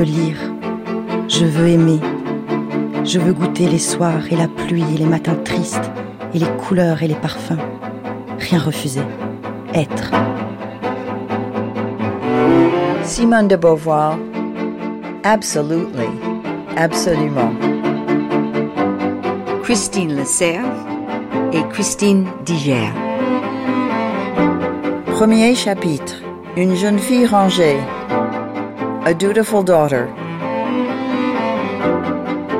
veux lire, je veux aimer, je veux goûter les soirs et la pluie et les matins tristes et les couleurs et les parfums. Rien refuser, être. Simone de Beauvoir, absolutely, absolument. Christine Le Cerf et Christine Diger. Premier chapitre. Une jeune fille rangée. A dutiful daughter.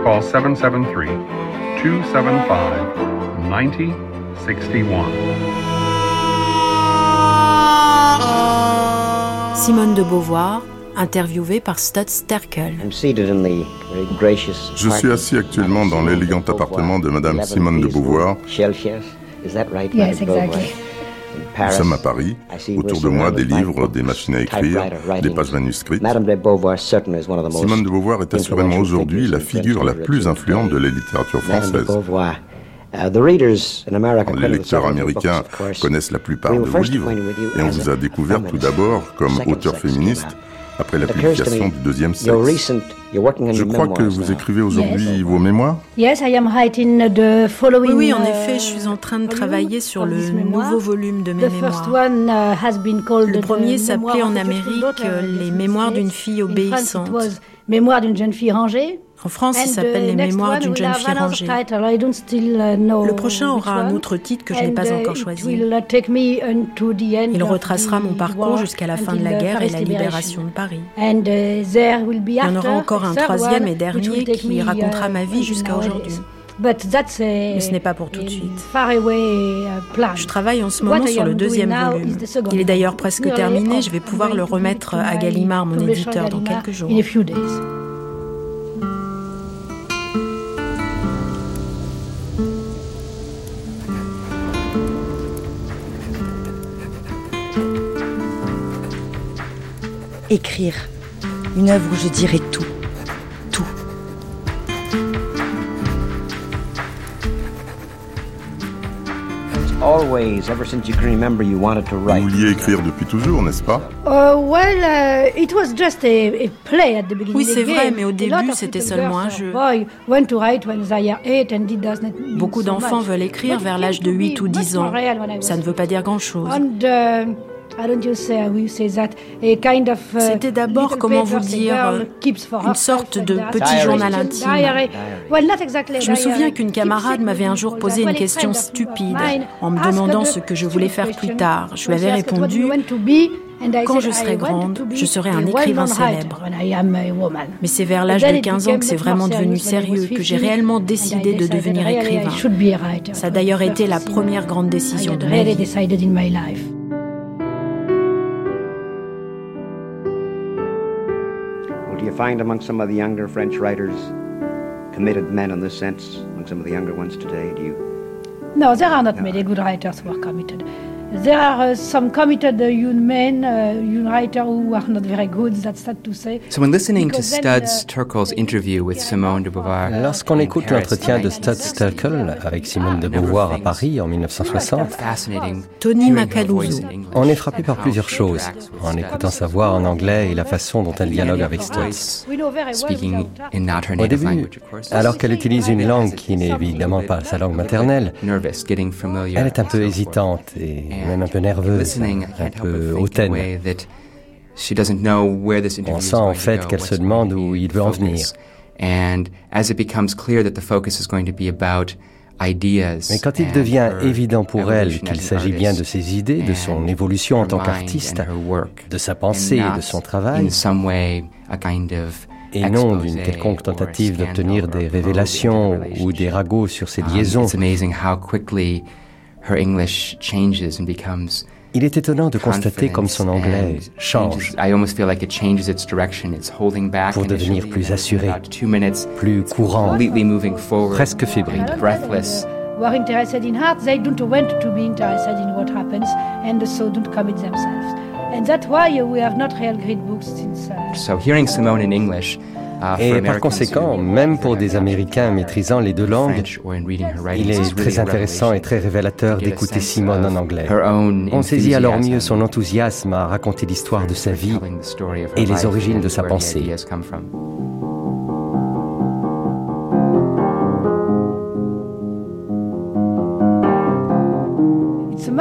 Call 773 275 9061. Simone de Beauvoir, interviewée par Stud Sterkel. Je suis assis actuellement dans l'élégant appartement de Madame Simone de Beauvoir. Yes, exactly. Nous sommes à Paris. Autour de moi, des livres, des machines à écrire, des pages manuscrites. Simone de Beauvoir est assurément aujourd'hui la figure la plus influente de la littérature française. Les lecteurs américains connaissent la plupart de vos livres et on vous a découvert tout d'abord comme auteur féministe après la publication du deuxième sexe. Je crois que vous écrivez aujourd'hui vos mémoires Yes, I am writing the following. Oui, oui, en uh, effet, je suis en train de volume travailler sur le nouveau volume de mes The first mémoires. one uh, has been called Le the premier s'appelait en of a Dutiful Amérique euh, Les Mémoires d'une fille obéissante. it was Mémoire d'une jeune fille rangée. En France, il s'appelle the Les Mémoires d'une jeune fille rangée. uh, Le prochain aura un autre titre que je n'ai pas uh, encore choisi. uh, Il retracera mon parcours jusqu'à la fin de la guerre et la libération de Paris. Uh, Il y en aura encore un troisième et dernier qui racontera uh, ma vie jusqu'à aujourd'hui. But that's a, Mais ce n'est pas pour tout de suite. uh. Je travaille en ce moment sur le deuxième volume. Il est d'ailleurs presque terminé. Je vais pouvoir le remettre à Gallimard, mon éditeur, dans quelques jours. Écrire. Une œuvre où je dirais tout. Tout. Always, ever since you can remember, you wanted to Vous write. vouliez écrire depuis toujours, n'est-ce pas? Uh, well, uh, it was just a, a play at the beginning. Oui, c'est vrai, mais au début, c'était seulement un jeu. Beaucoup d'enfants veulent écrire vers l'âge de to 8 be ou much 10 more ans. Ça ne veut pas dire grand-chose. C'était d'abord, comment vous dire, euh, une sorte de petit journal intime. diary. Well, not exactly a Je me souviens qu'une camarade m'avait un jour posé une a question friend of stupide mine en me asked demandant ce que je voulais faire plus question. tard. Je lui avais répondu Quand je serai grande, je serai un a écrivain célèbre. Mais c'est vers l'âge de it 15 ans que c'est vraiment devenu sérieux, que j'ai 15, réellement décidé de devenir écrivain. should be a writer. Ça a d'ailleurs the été la première grande I décision de ma vie. You find among some of the younger French writers committed men in this sense? Among some of the younger ones today, do you? No, there are not many good writers who are committed. There are uh, some committed uh, young men, uh, young writers who are not very good, that's sad to say. So, when listening to Because Studs uh, Terkel's interview with Simone de Beauvoir, Lorsqu'on écoute l'entretien de Stud Sterkel avec Simone de Beauvoir à Paris en 1960, fascinating, Tony Macaluso. on est frappé par plusieurs choses en écoutant sa voix en anglais et la façon dont elle dialogue avec Studs. voice, We know very well speaking without her. in not her Au native début, language, of course. alors qu'elle utilise une langue qui n'est évidemment pas sa langue maternelle, nervous, getting familiar. elle est un peu hésitante et même un peu nerveuse, un peu hautaine. way that she doesn't know where this interview On is sent en fait qu'elle se demande où il veut en venir. And as it becomes clear that the focus is going to be about ideas Mais quand il devient évident pour elle qu'il s'agit bien de ses idées, de son évolution en tant qu'artiste, de sa pensée de son travail, et non d'une quelconque tentative d'obtenir des révélations ou des ragots sur ses Um, liaisons. It's amazing how quickly her English changes and becomes il est étonnant de constater comme son anglais change pour devenir plus assuré, plus courant, presque fébrile. Who are interested in art, they don't want to be interested in what happens and so don't commit themselves. And that's why we have not real great books since. Uh, so hearing Simone in English Et par conséquent, même pour des Américains maîtrisant les deux langues, il est très intéressant et très révélateur d'écouter Simone en anglais. On saisit alors mieux son enthousiasme à raconter l'histoire de sa vie et les origines de sa pensée.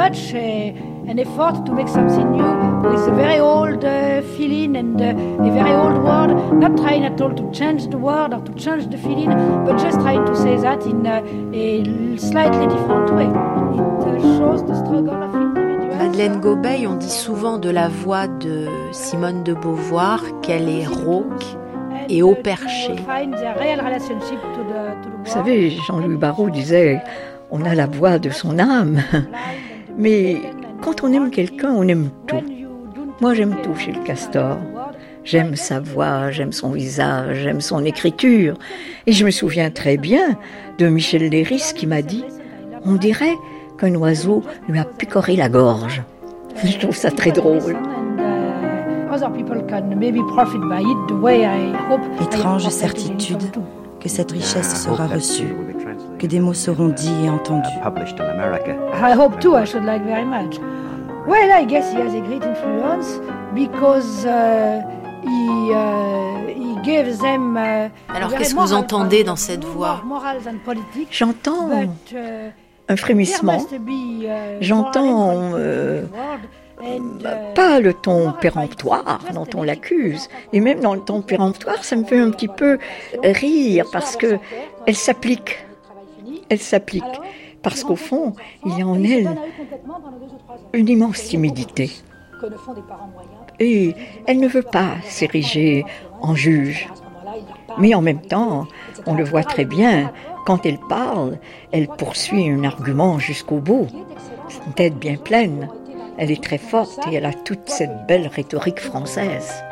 much uh, an effort to make something new with a very old uh, feeling and uh, a very old word, not trying at all to change the word or to change the feeling, but just trying to say that in uh, a slightly different way. It uh, shows the struggle of individuals. Madeleine Gobeil, on dit souvent de la voix de Simone de Beauvoir qu'elle est rauque et au perché. Vous savez, Jean-Louis Barrault disait on a la voix de son âme. Mais quand on aime quelqu'un, on aime tout. Moi, j'aime tout chez le castor. J'aime sa voix, j'aime son visage, j'aime son écriture. Et je me souviens très bien de Michel Léris qui m'a dit On dirait qu'un oiseau lui a picoré la gorge. Je trouve ça très drôle. Étrange certitude que cette richesse sera reçue que des mots seront dits et entendus. I hope too, I should like very much. Well, I guess he has a great influence because uh, he, uh, he gives them. Uh, Alors, qu'est-ce que vous entendez dans cette voix J'entends uh, un frémissement. J'entends. Euh, pas le ton péremptoire dont on l'accuse. Et même dans le ton péremptoire, ça me fait un petit peu rire parce que elle s'applique elle s'applique. Parce qu'au fond, il y a en elle une immense timidité. Et elle ne veut pas s'ériger en juge. Mais en même temps, on le voit très bien, quand elle parle, elle poursuit un argument jusqu'au bout. Une tête bien pleine. Elle est très forte et elle a toute cette belle rhétorique française.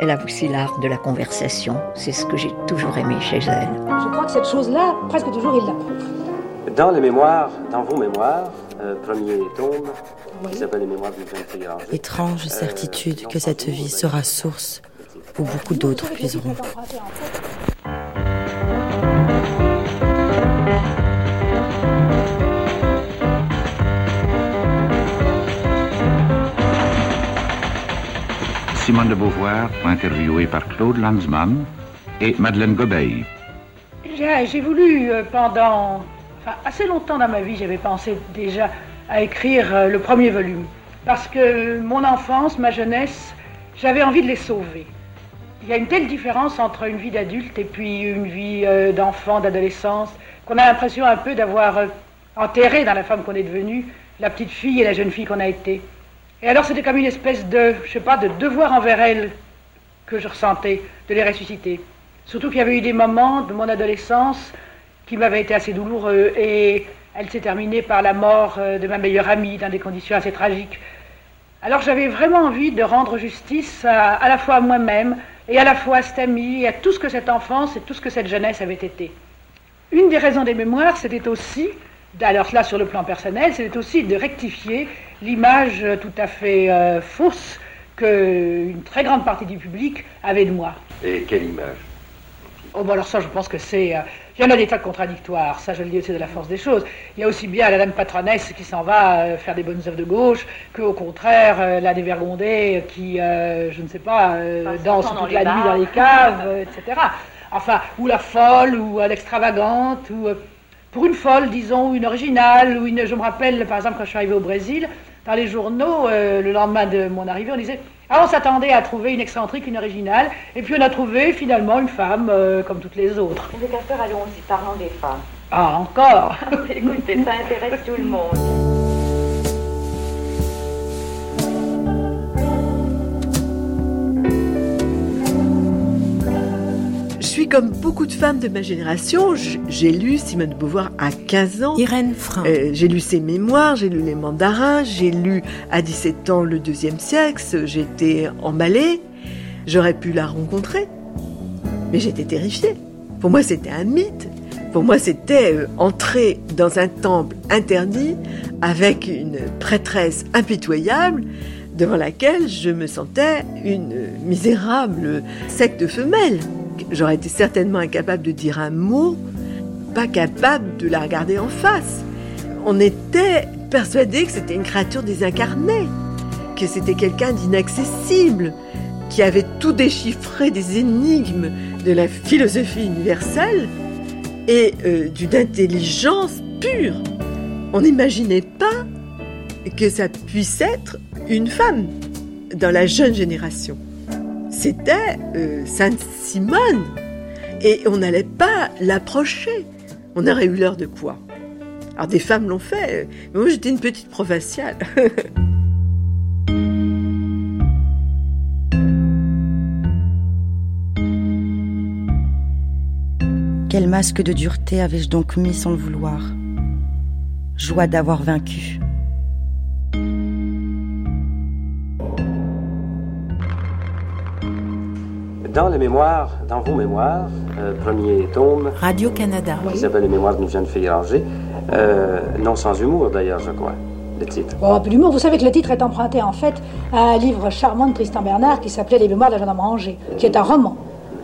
Elle a aussi l'art de la conversation. C'est ce que j'ai toujours aimé chez elle. Je crois que cette chose-là, presque toujours, il la Dans les mémoires, dans vos mémoires, euh, premier tome, qui s'appelle Les mémoires d'une jeune fille Étrange certitude que cette vie sera source où beaucoup d'autres puiseront. Simone de Beauvoir, interviewée par Claude Lanzmann et Madeleine Gobeil. J'ai voulu euh, pendant assez longtemps dans ma vie, j'avais pensé déjà à écrire euh, le premier volume. Parce que mon enfance, ma jeunesse, j'avais envie de les sauver. Il y a une telle différence entre une vie d'adulte et puis une vie euh, d'enfant, d'adolescence, qu'on a l'impression un peu d'avoir enterré dans la femme qu'on est devenue, la petite fille et la jeune fille qu'on a été. Et alors c'était comme une espèce de, je sais pas, de devoir envers elle que je ressentais, de les ressusciter. Surtout qu'il y avait eu des moments de mon adolescence qui m'avaient été assez douloureux et elle s'est terminée par la mort euh, de ma meilleure amie dans des conditions assez tragiques. Alors j'avais vraiment envie de rendre justice à, la fois à moi-même et à la fois à cette amie et à tout ce que cette enfance et tout ce que cette jeunesse avait été. Une des raisons des mémoires, c'était aussi, alors là sur le plan personnel, c'était aussi de rectifier l'image tout à fait euh, fausse qu'une très grande partie du public avait de moi. Et quelle image? Oh, bon, alors ça, je pense que c'est. Euh, il y en a des tas de contradictoires, ça, je le dis, c'est de la force des choses. Il y a aussi bien la dame patronesse qui s'en va euh, faire des bonnes œuvres de gauche, qu'au contraire, la dévergondée qui, je ne sais pas, danse toute la nuit dans les caves, etc. Enfin, ou la folle, ou l'extravagante, ou pour une folle, disons, ou une originale, ou une. Je me rappelle, par exemple, quand je suis arrivée au Brésil, dans les journaux, euh, le lendemain de mon arrivée, on disait Ah, on s'attendait à trouver une excentrique, une originale, et puis on a trouvé finalement une femme euh, comme toutes les autres. Les casteurs, allons aussi, parlons des femmes. Ah, encore Écoutez, ça intéresse tout le monde. Suis comme beaucoup de femmes de ma génération. J'ai lu Simone de Beauvoir à 15 ans. Irène Frein. Euh, j'ai lu ses mémoires, j'ai lu les mandarins, j'ai lu à 17 ans le deuxième siècle, j'étais emballée. J'aurais pu la rencontrer. Mais j'étais terrifiée. Pour moi, c'était un mythe. Pour moi, c'était euh, entrer dans un temple interdit avec une prêtresse impitoyable devant laquelle je me sentais une misérable secte femelle. J'aurais été certainement incapable de dire un mot, pas capable de la regarder en face. On était persuadé que c'était une créature désincarnée, que c'était quelqu'un d'inaccessible, qui avait tout déchiffré des énigmes de la philosophie universelle et euh, d'une intelligence pure. On n'imaginait pas que ça puisse être une femme dans la jeune génération. C'était euh, Sainte Simone. Et on n'allait pas l'approcher. On aurait eu l'heure de quoi? Alors des femmes l'ont fait. Mais moi j'étais une petite provinciale. Quel masque de dureté avais-je donc mis sans le vouloir? Joie d'avoir vaincu. Dans les mémoires, dans vos mémoires, euh, premier tome. Radio-Canada. Qui s'appelle Les mémoires d'une jeune fille rangée. Euh, non sans humour d'ailleurs, je crois, le titre. Peu d'humour. Vous savez que le titre est emprunté en fait à un livre charmant de Tristan Bernard qui s'appelait Les mémoires de la jeune homme rangée, qui est un roman.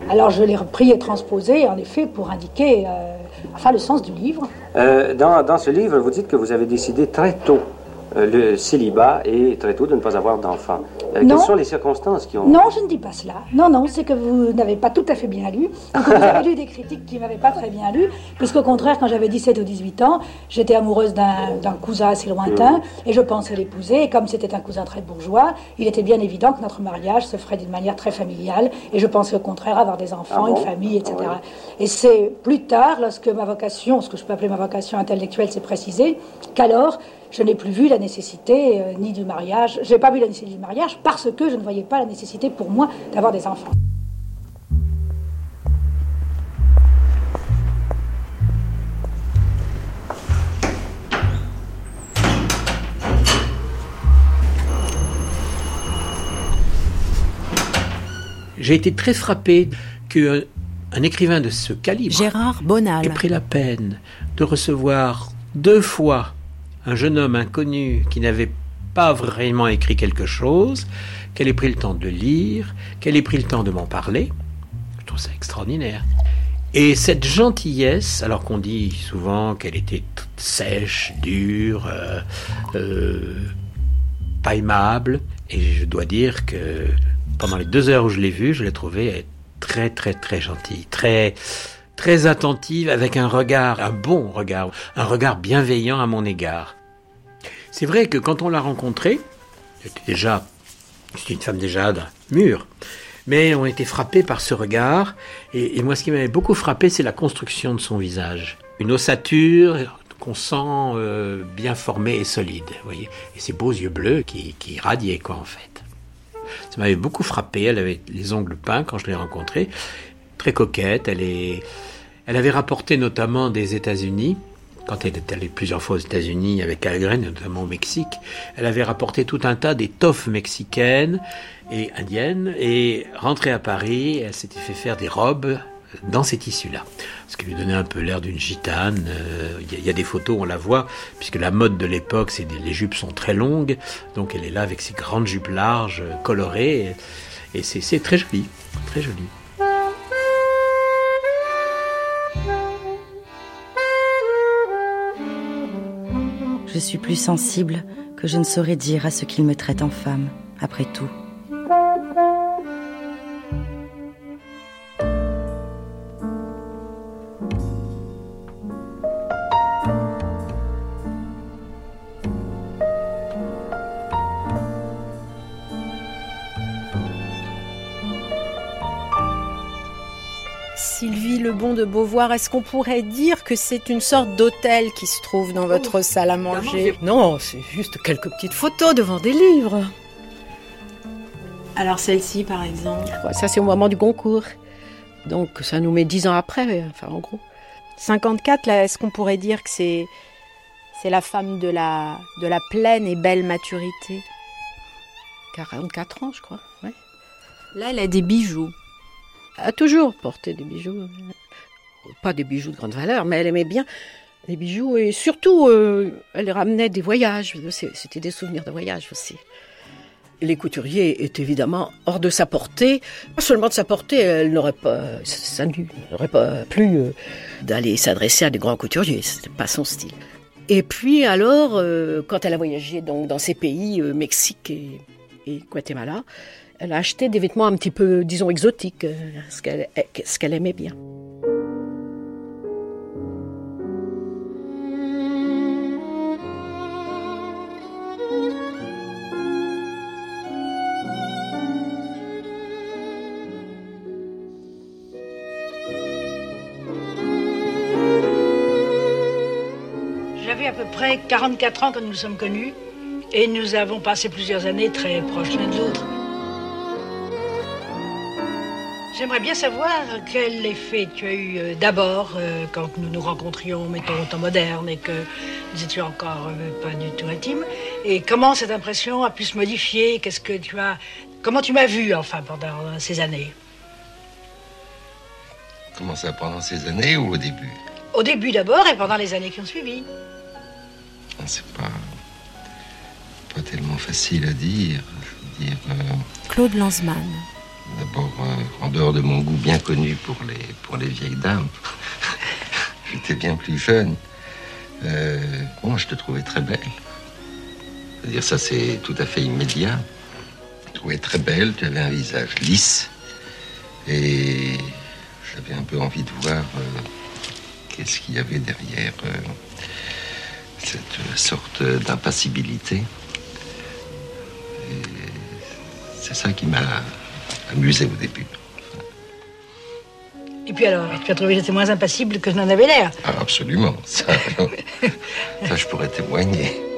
Alors je l'ai repris et transposé en effet pour indiquer euh, enfin le sens du livre. dans, dans ce livre, vous dites que vous avez décidé très tôt euh, le célibat et très tôt de ne pas avoir d'enfants. Euh, quelles sont les circonstances qui ont... Non, je ne dis pas cela. Non, non, c'est que vous n'avez pas tout à fait bien lu. vous avez lu des critiques qui ne m'avaient pas très bien lu, puisqu'au contraire, quand j'avais 17 ou 18 ans, j'étais amoureuse d'un cousin assez lointain, et je pensais l'épouser, et comme c'était un cousin très bourgeois, il était bien évident que notre mariage se ferait d'une manière très familiale, et je pensais au contraire avoir des enfants, ah une famille, etc. Et c'est plus tard, lorsque ma vocation, ce que je peux appeler ma vocation intellectuelle, s'est précisée, qu'alors, je n'ai plus vu la nécessité euh, ni du mariage. Je n'ai pas vu la nécessité du mariage parce que je ne voyais pas la nécessité pour moi d'avoir des enfants. J'ai été très frappé qu'un un écrivain de ce calibre Gérard Bonal ait pris la peine de recevoir deux fois un jeune homme inconnu qui n'avait pas vraiment écrit quelque chose, qu'elle ait pris le temps de lire, qu'elle ait pris le temps de m'en parler. Je trouve ça extraordinaire. Et cette gentillesse, alors qu'on dit souvent qu'elle était toute sèche, dure, euh, euh, pas aimable, et je dois dire que pendant les deux heures où je l'ai vue, je l'ai trouvée très très très gentille, très très attentive, avec un regard, un bon regard, un regard bienveillant à mon égard. C'est vrai que quand on l'a rencontrée, c'était déjà, c'était une femme déjà mûre, mais on était frappés par ce regard, et, moi ce qui m'avait beaucoup frappé, c'est la construction de son visage. Une ossature qu'on sent euh, bien formée et solide, voyez, et ses beaux yeux bleus qui, qui radiaient, quoi, en fait. Ça m'avait beaucoup frappé, elle avait les ongles peints quand je l'ai rencontrée, très coquette, elle est elle avait rapporté notamment des États-Unis, quand elle est allée plusieurs fois aux États-Unis avec Algren, notamment au Mexique, elle avait rapporté tout un tas d'étoffes mexicaines et indiennes, et rentrée à Paris, elle s'était fait faire des robes dans ces tissus-là. Ce qui lui donnait un peu l'air d'une gitane. Euh, il y, a des photos, on la voit, puisque la mode de l'époque, c'est les jupes sont très longues, donc elle est là avec ses grandes jupes larges, colorées, et c'est très joli, très joli. Je suis plus sensible que je ne saurais dire à ce qu'il me traite en femme, après tout. De Beauvoir, est-ce qu'on pourrait dire que c'est une sorte d'hôtel qui se trouve dans votre oh, salle à manger Non, c'est juste quelques petites photos devant des livres. Alors celle-ci, par exemple Ça, c'est au moment du concours. Donc ça nous met dix ans après, enfin en gros. 54, là, est-ce qu'on pourrait dire que c'est c'est la femme de la de la pleine et belle maturité? 44 ans, je crois. Ouais. Là, elle a des bijoux. A toujours porté des bijoux. Pas des bijoux de grande valeur, mais elle aimait bien les bijoux et surtout, euh, elle ramenait des voyages. C'était des souvenirs de voyage aussi. Les couturiers étaient évidemment hors de sa portée. Pas seulement de sa portée, elle n'aurait pas, ça n'aurait pas plu euh, d'aller s'adresser à des grands couturiers. C'était pas son style. Et puis alors, euh, quand elle a voyagé donc dans ces pays, Mexique et Guatemala, elle a acheté des vêtements un petit peu, disons, exotiques, ce qu'elle aimait bien. à peu près 44 ans quand nous nous sommes connus et nous avons passé plusieurs années très proches l'un de l'autre. J'aimerais bien savoir quel effet tu as eu euh, d'abord euh, quand nous nous rencontrions, mettons, au temps moderne et que nous étions encore euh, pas du tout intimes. Et comment cette impression a pu se modifier? Qu'est-ce que tu as. Comment tu m'as vu, enfin, pendant ces années? Comment ça, pendant ces années ou au début? Au début d'abord et pendant les années qui ont suivi. C'est pas, pas tellement facile à dire. dire euh, Claude Lanzmann. D'abord, euh, en dehors de mon goût bien connu pour les, pour les vieilles dames, j'étais bien plus jeune. Euh, moi, je te trouvais très belle. dire ça, c'est tout à fait immédiat. Je te trouvais très belle, tu avais un visage lisse. Et j'avais un peu envie de voir qu'est-ce qu'il y avait derrière cette sorte d'impassibilité. C'est ça qui m'a amusé au début. Et puis alors, tu as trouvé que j'étais moins impassible que je n'en avais l'air ah, Absolument, ça, ça je pourrais témoigner.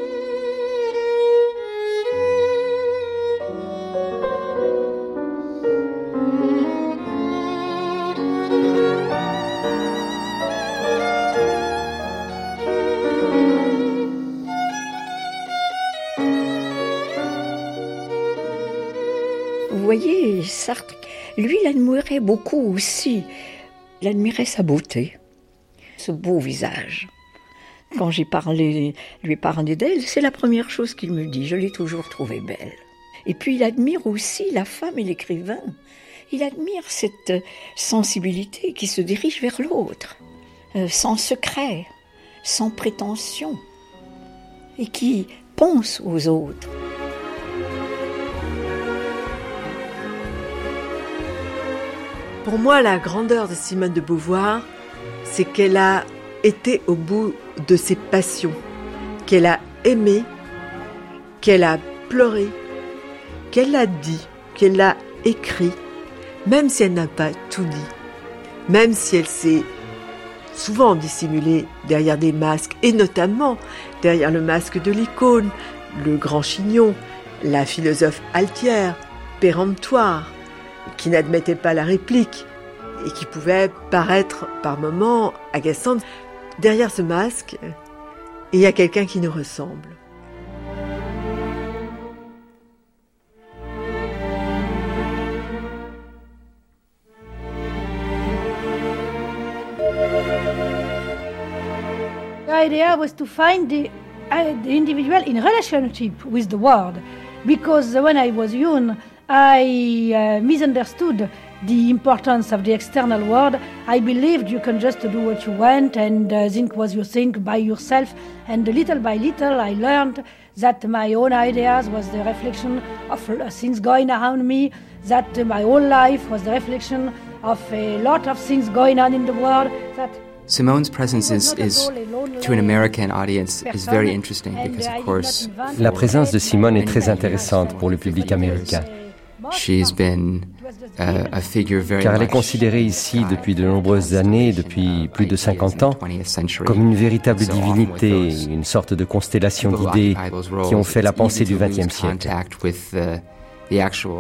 Beaucoup aussi. Il admirait sa beauté, ce beau visage. Quand j'ai parlé, lui ai parlé d'elle, c'est la première chose qu'il me dit. Je l'ai toujours trouvée belle. Et puis il admire aussi la femme et l'écrivain. Il admire cette sensibilité qui se dirige vers l'autre, euh, sans secret, sans prétention, et qui pense aux autres. Pour moi, la grandeur de Simone de Beauvoir, c'est qu'elle a été au bout de ses passions, qu'elle a aimé, qu'elle a pleuré, qu'elle a dit, qu'elle a écrit, même si elle n'a pas tout dit, même si elle s'est souvent dissimulée derrière des masques, et notamment derrière le masque de l'icône, le grand chignon, la philosophe altière, péremptoire, qui n'admettait pas la réplique et qui pouvait paraître par moments agaçante. Derrière ce masque, il y a quelqu'un qui nous ressemble. The idea was to find the, uh, the individual in relationship with the world because when I was young, I uh, misunderstood the importance of the external world. I believed you can just do what you want and uh, think what you think by yourself. And little by little, I learned that my own ideas was the reflection of things going around me, that my whole life was the reflection of a lot of things going on in the world, that Simone's presence is, is, to an American audience, is very interesting because, of course, La présence de Simone est très intéressante pour le public américain. Car elle est considérée ici depuis de nombreuses années, depuis plus de 50 ans, comme une véritable divinité, une sorte de constellation d'idées qui ont fait la pensée du XXe siècle.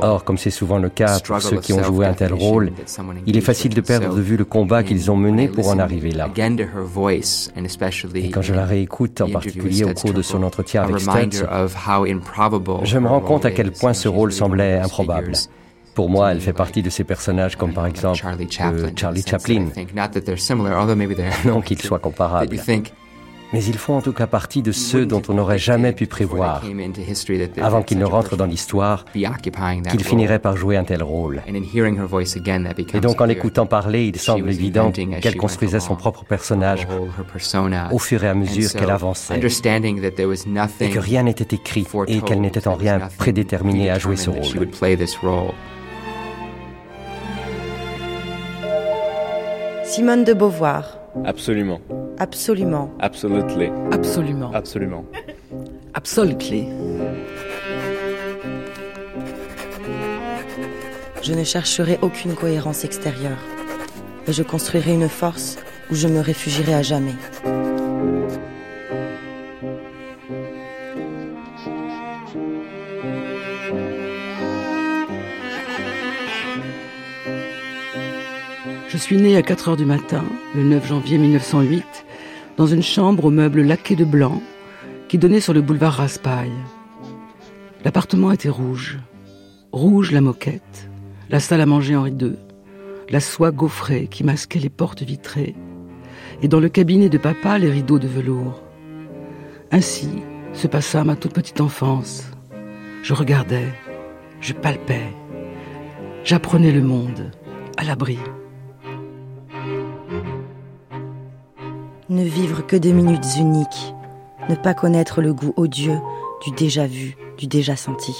Or, comme c'est souvent le cas pour ceux qui ont joué un tel rôle, il est facile de perdre de vue le combat qu'ils ont mené pour en arriver là. Et quand je la réécoute, en particulier au cours de son entretien avec Stutz, je me rends compte à quel point ce rôle semblait improbable. Pour moi, elle fait partie de ces personnages comme par exemple Charlie Chaplin. Non qu'ils soient comparables mais ils font en tout cas partie de ceux dont on n'aurait jamais pu prévoir, avant qu'ils ne rentrent dans l'histoire, qu'ils finiraient par jouer un tel rôle. Et donc en l'écoutant parler, il semble évident qu'elle construisait son propre personnage au fur et à mesure qu'elle avançait, et que rien n'était écrit et qu'elle n'était en rien prédéterminée à jouer ce rôle. Simone de Beauvoir. Absolument. Absolument. Absolutely. Absolument. Absolument. Absolutely. Je ne chercherai aucune cohérence extérieure, mais je construirai une force où je me réfugierai à jamais. Suis née à 4 heures du matin, le 9 janvier 1908, dans une chambre aux meubles laqués de blanc qui donnait sur le boulevard Raspail. L'appartement était rouge. Rouge la moquette, la salle à manger Henri II, la soie gaufrée qui masquait les portes vitrées, et dans le cabinet de papa les rideaux de velours. Ainsi se passa ma toute petite enfance. Je regardais, je palpais, j'apprenais le monde, à l'abri. Ne vivre que de minutes uniques, ne pas connaître le goût odieux du déjà vu, du déjà senti.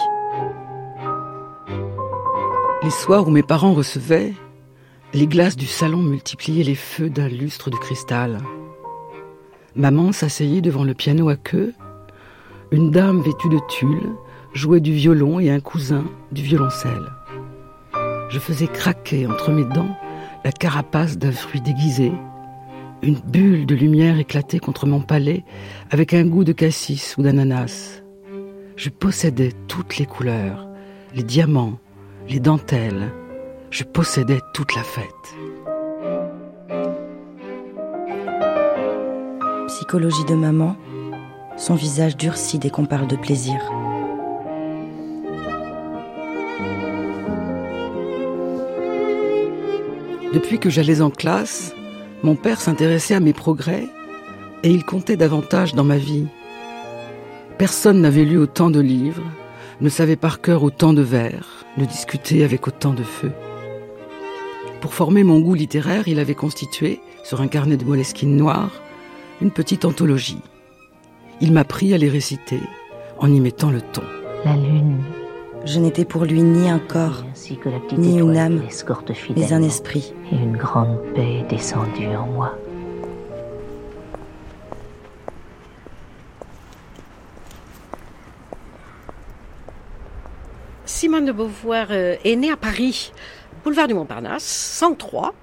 Les soirs où mes parents recevaient, les glaces du salon multipliaient les feux d'un lustre de cristal. Maman s'asseyait devant le piano à queue. Une dame vêtue de tulle jouait du violon et un cousin du violoncelle. Je faisais craquer entre mes dents la carapace d'un fruit déguisé une bulle de lumière éclatait contre mon palais avec un goût de cassis ou d'ananas. Je possédais toutes les couleurs, les diamants, les dentelles. Je possédais toute la fête. Psychologie de maman, son visage durcit dès qu'on parle de plaisir. Depuis que j'allais en classe, mon père s'intéressait à mes progrès et il comptait davantage dans ma vie. Personne n'avait lu autant de livres, ne savait par cœur autant de vers, ne discutait avec autant de feu. Pour former mon goût littéraire, il avait constitué, sur un carnet de moleskine noir, une petite anthologie. Il m'a pris à les réciter en y mettant le ton. La lune. Je n'étais pour lui ni un corps, ni une âme, mais un esprit. Et une grande paix descendue en moi. Simone de Beauvoir euh, est née à Paris, boulevard du Montparnasse, 103,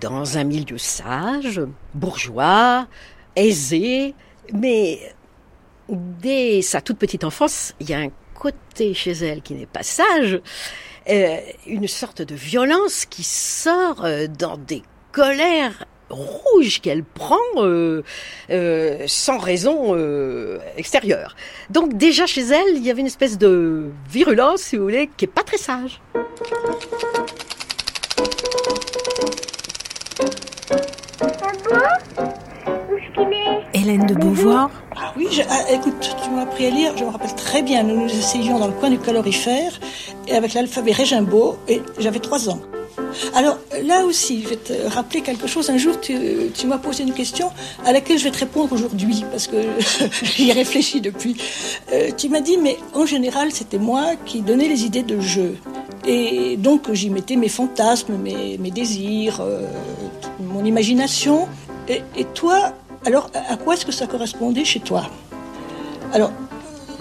dans un milieu sage, bourgeois, aisé, mais dès sa toute petite enfance, il y a un côté chez elle qui n'est pas sage, euh, une sorte de violence qui sort euh, dans des colères rouges qu'elle prend euh, sans raison extérieure. Donc déjà chez elle, il y avait une espèce de virulence, si vous voulez, qui est pas très sage. Hélène de Beauvoir Oui, ah, écoute, tu m'as appris à lire, je me rappelle très bien, nous nous essayions dans le coin du calorifère, et avec l'alphabet Régimbaud, et j'avais trois ans. Alors là aussi, je vais te rappeler quelque chose. Un jour, tu, m'as posé une question à laquelle je vais te répondre aujourd'hui, parce que j'y réfléchis depuis. Euh, tu m'as dit, mais en général, c'était moi qui donnais les idées de jeu. Et donc, j'y mettais mes fantasmes, mes, désirs, euh, mon imagination. Et toi, alors, à quoi est-ce que ça correspondait chez toi Alors,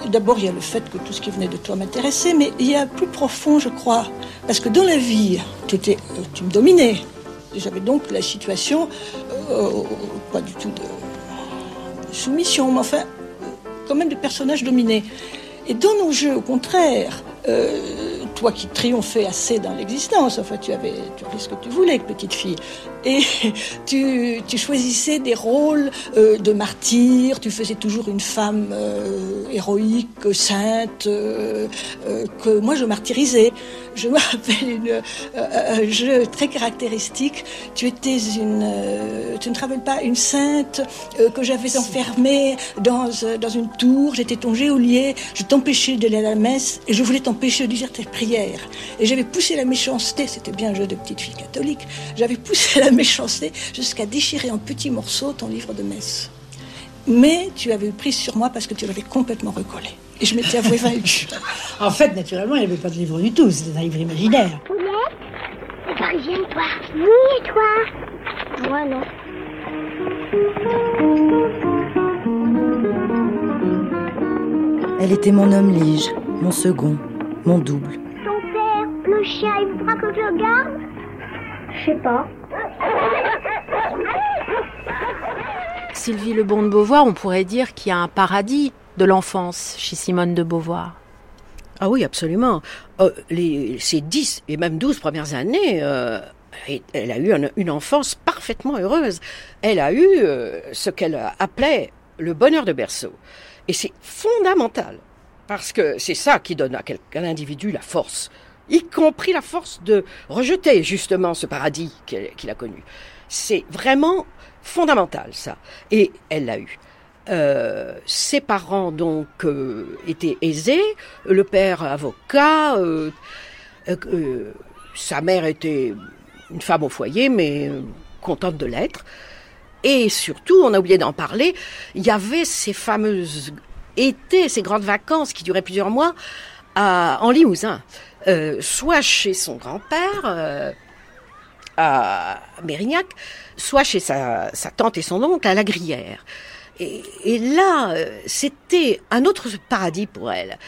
d'abord, il y a le fait que tout ce qui venait de toi m'intéressait, mais il y a plus profond, je crois. Parce que dans la vie, tu, euh, me dominais. J'avais donc la situation, euh, pas du tout de soumission, mais enfin, quand même de personnage dominé. Et dans nos jeux, au contraire, toi qui triomphais assez dans l'existence, enfin tu avais, tu ce que tu voulais, petite fille, et tu, tu choisissais des rôles euh, de martyr, tu faisais toujours une femme euh, héroïque, sainte, euh, que moi je martyrisais. Je me rappelle une, un jeu très caractéristique. Tu étais une, tu ne te rappelles pas, une sainte que j'avais enfermée dans, dans une tour. J'étais ton géolier. Je t'empêchais d'aller à la messe et je voulais t'empêcher de dire tes prières. Et j'avais poussé la méchanceté. C'était bien un jeu de petite fille catholique. J'avais poussé la méchanceté jusqu'à déchirer en petits morceaux ton livre de messe. Mais tu avais eu prise sur moi parce que tu l'avais complètement recollé. Et je m'étais avouée vaincue. en fait, naturellement, il n'y avait pas de livre du tout, c'était un livre imaginaire. Poulet Viens, toi Oui, et toi Moi, non. Elle était mon homme lige, mon second, mon double. Le chien, il voudra que je le garde Je sais pas. Sylvie Lebon de Beauvoir, on pourrait dire qu'il y a un paradis de l'enfance chez Simone de Beauvoir. Ah oui, absolument. Euh, les, ces dix et même douze premières années, euh, elle a eu une, enfance parfaitement heureuse. Elle a eu euh, ce qu'elle appelait le bonheur de berceau. Et c'est fondamental, parce que c'est ça qui donne à, à l'individu la force, y compris la force de rejeter justement ce paradis qu'il a connu. C'est vraiment fondamental ça. Et elle l'a eu. Euh, ses parents donc euh, étaient aisés, le père avocat, euh, sa mère était une femme au foyer mais contente de l'être. Et surtout, on a oublié d'en parler, il y avait ces fameuses étés, ces grandes vacances qui duraient plusieurs mois à, en Limousin, soit chez son grand-père à Mérignac, soit chez sa, tante et son oncle à la Gruyère. Et, là, euh, c'était un autre paradis pour elle.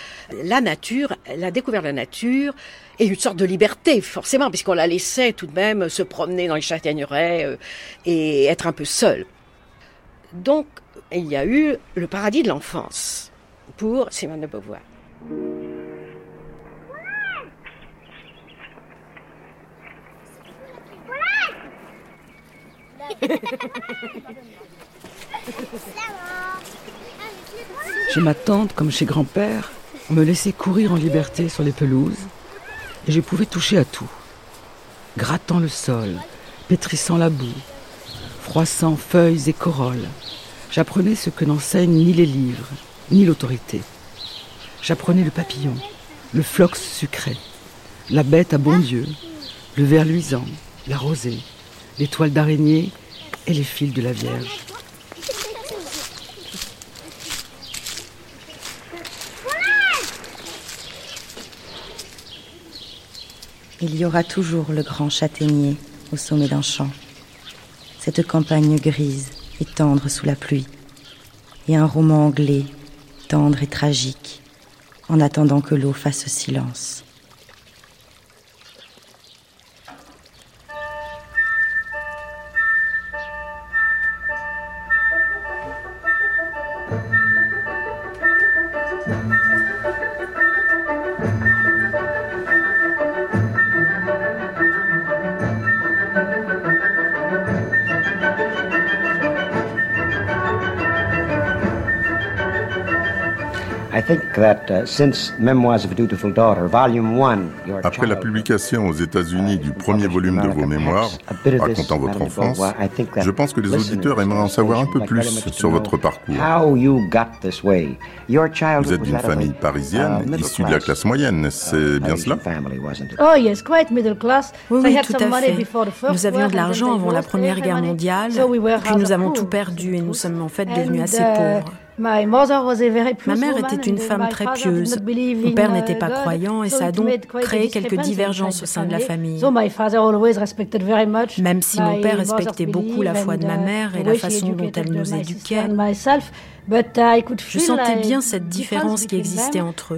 La nature, elle a découvert la nature et une sorte de liberté, forcément, puisqu'on la laissait tout de même se promener dans les châtaigneraies euh, et être un peu seule. Donc, il y a eu le paradis de l'enfance pour Simone de Beauvoir. Chez ma tante, comme chez grand-père, on me laissait courir en liberté sur les pelouses et je pouvais toucher à tout. Grattant le sol, pétrissant la boue, froissant feuilles et corolles, j'apprenais ce que n'enseignent ni les livres, ni l'autorité. J'apprenais le papillon, le flox sucré, la bête à bon Dieu, le ver luisant, la rosée, les toiles d'araignée et les fils de la Vierge. Il y aura toujours le grand châtaignier au sommet d'un champ, cette campagne grise et tendre sous la pluie, et un roman anglais, tendre et tragique, en attendant que l'eau fasse silence. Après la publication aux États-Unis du premier volume de vos mémoires racontant votre enfance, je pense que les auditeurs aimeraient en savoir un peu plus sur votre parcours. Vous êtes d'une famille parisienne, uh, issue de la classe moyenne, uh, c'est bien cela? Oh yes, quite middle class. Oui, oui tout à fait. Nous avions de l'argent avant la Première Guerre mondiale, puis nous avons tout perdu et nous sommes en fait devenus assez uh, pauvres. Ma mère était une femme très pieuse. Mon père n'était pas uh, croyant et ça a donc créé quelques divergences au sein de la famille. Même si mon père respectait beaucoup la foi de ma uh, mère et la façon dont elle nous éduquait, je sentais bien cette différence qui existait entre eux.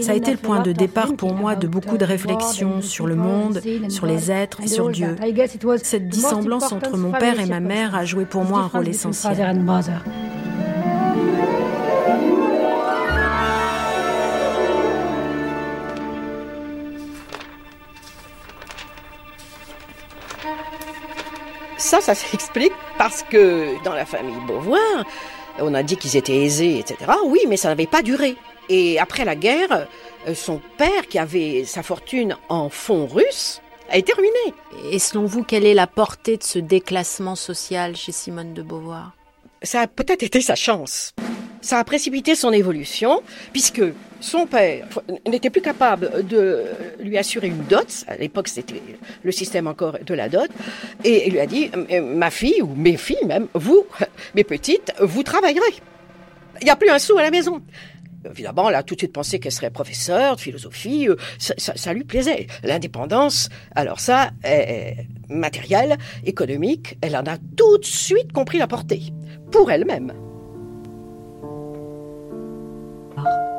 Ça a été le point de départ pour moi de beaucoup de réflexions sur le monde, sur les êtres et sur Dieu. Cette dissemblance entre mon père et ma mère a joué pour moi un rôle essentiel. Ça, ça s'explique parce que dans la famille Beauvoir, on a dit qu'ils étaient aisés, etc. Oui, mais ça n'avait pas duré. Et après la guerre, euh, son père, qui avait sa fortune en fonds russes, a été ruiné. Et selon vous, quelle est la portée de ce déclassement social chez Simone de Beauvoir? Ça a peut-être été sa chance. Ça a précipité son évolution, puisque son père n'était plus capable de lui assurer une dot. À l'époque, c'était le système encore de la dot. Et il lui a dit, ma fille, ou mes filles même, vous, mes petites, vous travaillerez. Il n'y a plus un sou à la maison. Évidemment, elle a tout de suite pensé qu'elle serait professeure de philosophie. Euh, ça, lui plaisait. L'indépendance, alors ça, est matérielle, économique, elle en a tout de suite compris la portée. Pour elle-même.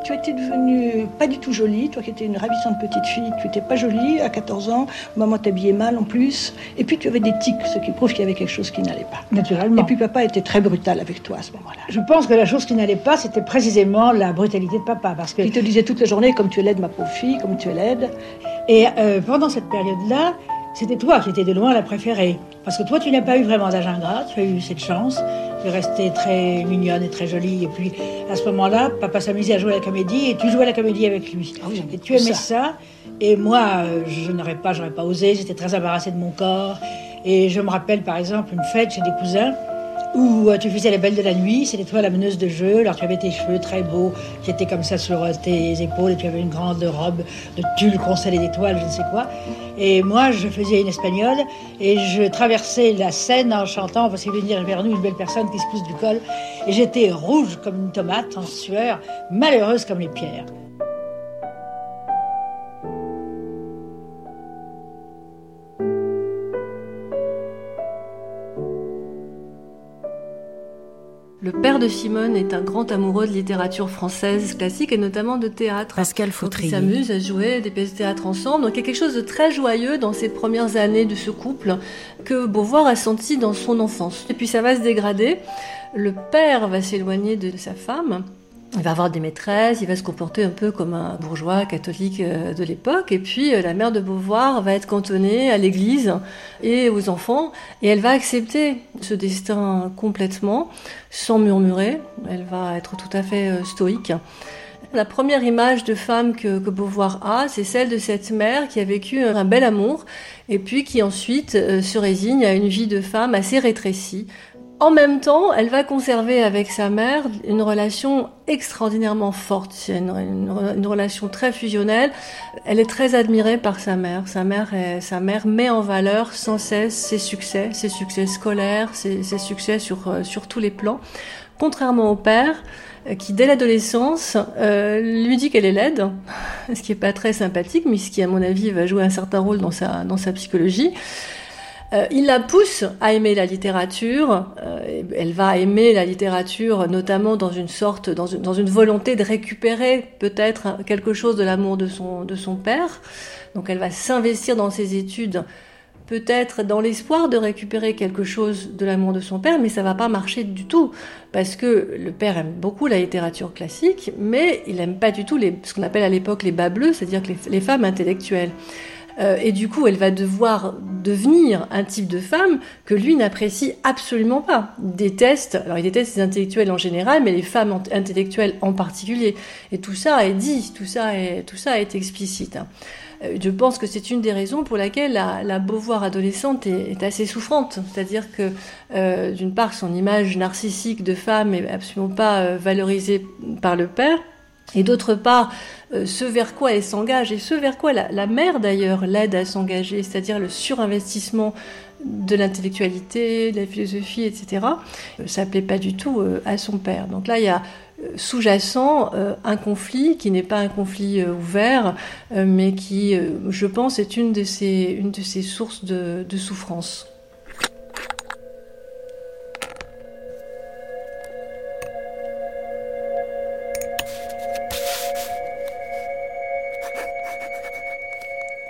Tu étais devenue pas du tout jolie, toi qui étais une ravissante petite fille, tu étais pas jolie à 14 ans, maman t'habillait mal en plus, et puis tu avais des tics, ce qui prouve qu'il y avait quelque chose qui n'allait pas. Naturellement. Et puis papa était très brutal avec toi à ce moment-là. Je pense que la chose qui n'allait pas, c'était précisément la brutalité de papa, parce que... Il te disait toute la journée, comme tu es laide ma pauvre fille, comme tu es laide. Et euh, pendant cette période-là, c'était toi qui étais de loin la préférée. Parce que toi, tu n'as pas eu vraiment d'âge ingrat, tu as eu cette chance de rester très mignonne et très jolie. Et puis, à ce moment-là, papa s'amusait à jouer à la comédie et tu jouais à la comédie avec lui. Ah et tu aimais ça. Et moi, je n'aurais pas, j'aurais pas osé, j'étais très embarrassée de mon corps. Et je me rappelle, par exemple, une fête chez des cousins où tu faisais la belle de la nuit, c'était toi la meneuse de jeu, alors tu avais tes cheveux très beaux qui étaient comme ça sur euh, tes épaules et tu avais une grande robe de tulle constellée d'étoiles, je ne sais quoi. Et moi, je faisais une espagnole et je traversais la scène en chantant parce qu'il venir vers nous une belle personne qui se pousse du col. Et j'étais rouge comme une tomate, en sueur, malheureuse comme les pierres. Le père de Simone est un grand amoureux de littérature française classique et notamment de théâtre. Pascal Fautrier. Ils s'amusent à jouer des pièces de théâtre ensemble. Donc il y a quelque chose de très joyeux dans ces premières années de ce couple que Beauvoir a senti dans son enfance. Et puis ça va se dégrader. Le père va s'éloigner de sa femme il va avoir des maîtresses, il va se comporter un peu comme un bourgeois catholique euh, de l'époque. Et puis euh, la mère de Beauvoir va être cantonnée à l'église et aux enfants. Et elle va accepter ce destin complètement, sans murmurer. Elle va être tout à fait euh, stoïque. La première image de femme que, que Beauvoir a, c'est celle de cette mère qui a vécu un bel amour et puis qui ensuite se résigne à une vie de femme assez rétrécie, en même temps, elle va conserver avec sa mère une relation extraordinairement forte, une, une, relation très fusionnelle. Elle est très admirée par sa mère. Sa mère, sa mère met en valeur sans cesse ses succès, ses succès scolaires, ses, succès sur, euh, sur tous les plans. Contrairement au père, euh, qui dès l'adolescence euh, lui dit qu'elle est laide, ce qui est pas très sympathique, mais ce qui à mon avis va jouer un certain rôle dans sa, dans sa psychologie. Euh, il la pousse à aimer la littérature. Euh, elle va aimer la littérature, notamment dans une sorte, dans une, volonté de récupérer peut-être quelque chose de l'amour de son, de son père. Donc elle va s'investir dans ses études, peut-être dans l'espoir de récupérer quelque chose de l'amour de son père, mais ça va pas marcher du tout parce que le père aime beaucoup la littérature classique, mais il aime pas du tout les, ce qu'on appelle à l'époque les bas bleus, c'est-à-dire les femmes intellectuelles. Euh, et du coup, elle va devoir devenir un type de femme que lui n'apprécie absolument pas. Il déteste, alors il déteste les intellectuels en général, mais les femmes intellectuelles en particulier. Et tout ça est dit, tout ça est, tout ça est explicite. Hein. Euh, je pense que c'est une des raisons pour laquelle la, Beauvoir adolescente est, assez souffrante. C'est-à-dire que, euh, d'une part, son image narcissique de femme est absolument pas valorisée par le père. Et d'autre part, euh, ce vers quoi elle s'engage, et ce vers quoi la, mère d'ailleurs l'aide à s'engager, c'est-à-dire le surinvestissement de l'intellectualité, de la philosophie, etc., euh, ça plaît pas du tout euh, à son père. Donc là, il y a sous-jacent un conflit qui n'est pas un conflit ouvert, mais qui, je pense, est une de ces, une de ces sources de souffrance.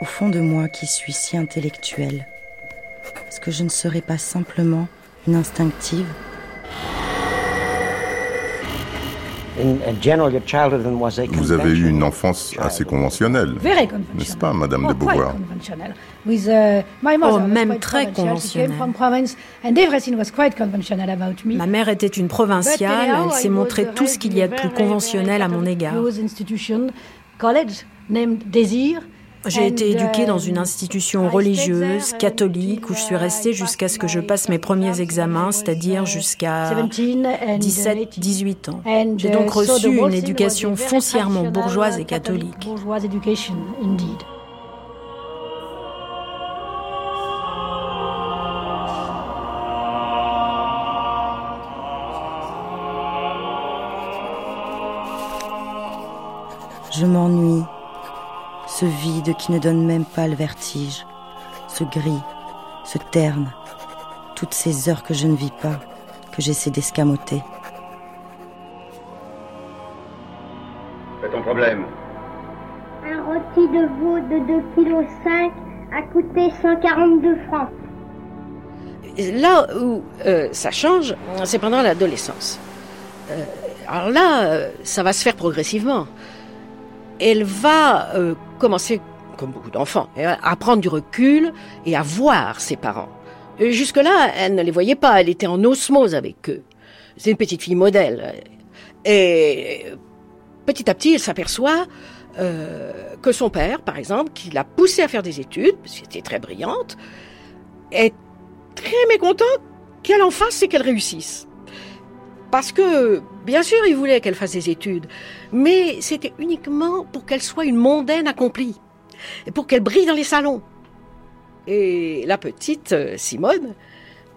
Fond de moi qui suis si intellectuelle Est-ce que je ne serais pas simplement une instinctive? Vous avez eu une enfance assez conventionnelle, n'est-ce pas, Madame de Beauvoir? Oh, même très conventionnelle. Ma mère était une provinciale, elle s'est montrée tout ce qu'il y a de plus conventionnel à mon égard. J'ai été éduquée dans une institution religieuse, catholique, où je suis restée jusqu'à ce que je passe mes premiers examens, c'est-à-dire jusqu'à 17-18 ans. J'ai donc reçu une éducation foncièrement bourgeoise et catholique. Je m'ennuie ce vide qui ne donne même pas le vertige, ce gris, ce terne, toutes ces heures que je ne vis pas, que j'essaie d'escamoter. C'est ton problème Un rôti de veau de 2,5 kg a coûté 142 francs. Là où euh, ça change, c'est pendant l'adolescence. Euh, alors là, euh, ça va se faire progressivement elle va euh, commencer, comme beaucoup d'enfants, à prendre du recul et à voir ses parents. Jusque-là, elle ne les voyait pas, elle était en osmose avec eux. C'est une petite fille modèle. Et petit à petit, elle s'aperçoit euh, que son père, par exemple, qui l'a poussée à faire des études, parce qu'elle était très brillante, est très mécontent qu'elle en fasse et qu'elle réussisse. Parce que, bien sûr, il voulait qu'elle fasse des études, mais c'était uniquement pour qu'elle soit une mondaine accomplie, et pour qu'elle brille dans les salons. Et la petite euh, Simone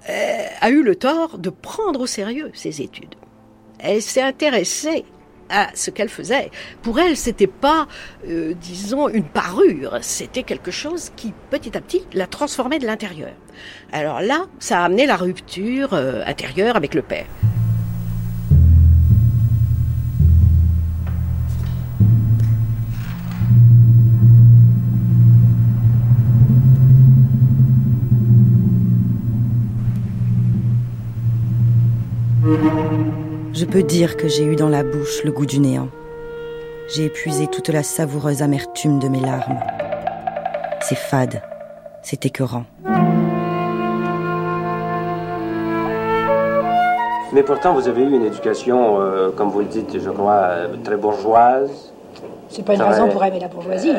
euh, a eu le tort de prendre au sérieux ses études. Elle s'est intéressée à ce qu'elle faisait. Pour elle, c'était pas, euh, disons, une parure, c'était quelque chose qui, petit à petit, la transformait de l'intérieur. Alors là, ça a amené la rupture intérieure avec le père. Je peux dire que j'ai eu dans la bouche le goût du néant. J'ai épuisé toute la savoureuse amertume de mes larmes. C'est fade, c'est écœurant. Mais pourtant, vous avez eu une éducation, euh, comme vous le dites, je crois, très bourgeoise. C'est pas une raison pour aimer la bourgeoisie.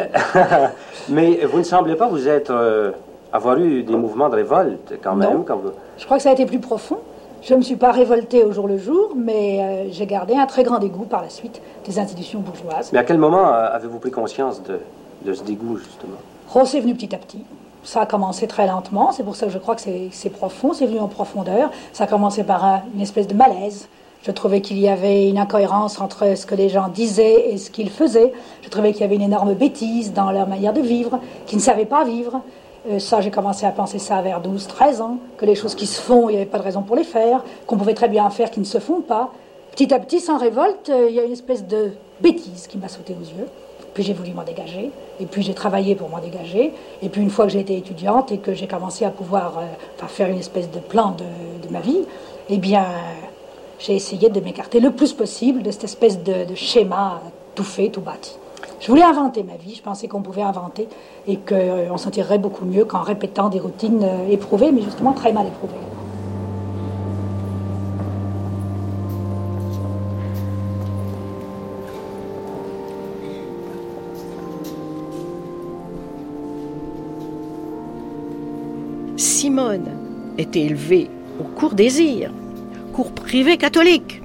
Mais vous ne semblez pas vous être euh, avoir eu des mouvements de révolte quand même. Quand vous... Je crois que ça a été plus profond. Je ne me suis pas révoltée au jour le jour, mais euh, j'ai gardé un très grand dégoût par la suite des institutions bourgeoises. Mais à quel moment euh, avez-vous pris conscience de, de, ce dégoût, justement? Oh, c'est venu petit à petit. Ça a commencé très lentement, c'est pour ça que je crois que c'est profond, c'est venu en profondeur. Ça a commencé par une espèce de malaise. Je trouvais qu'il y avait une incohérence entre ce que les gens disaient et ce qu'ils faisaient. Je trouvais qu'il y avait une énorme bêtise dans leur manière de vivre, qu'ils ne savaient pas vivre. Euh, ça, j'ai commencé à penser ça vers 12, 13 ans, que les choses qui se font, il n'y avait pas de raison pour les faire, qu'on pouvait très bien faire qui ne se font pas. Petit à petit, sans révolte, euh, il y a une espèce de bêtise qui m'a sauté aux yeux. Puis j'ai voulu m'en dégager, et puis j'ai travaillé pour m'en dégager. Et puis une fois que j'ai été étudiante et que j'ai commencé à pouvoir euh, faire une espèce de plan de, ma vie, eh bien, j'ai essayé de m'écarter le plus possible de cette espèce de, de schéma tout fait, tout bâti. Je voulais inventer ma vie, je pensais qu'on pouvait inventer et qu'on s'en tirerait beaucoup mieux qu'en répétant des routines euh, éprouvées, mais justement très mal éprouvées. Simone était élevée au cours désir, cours privé catholique.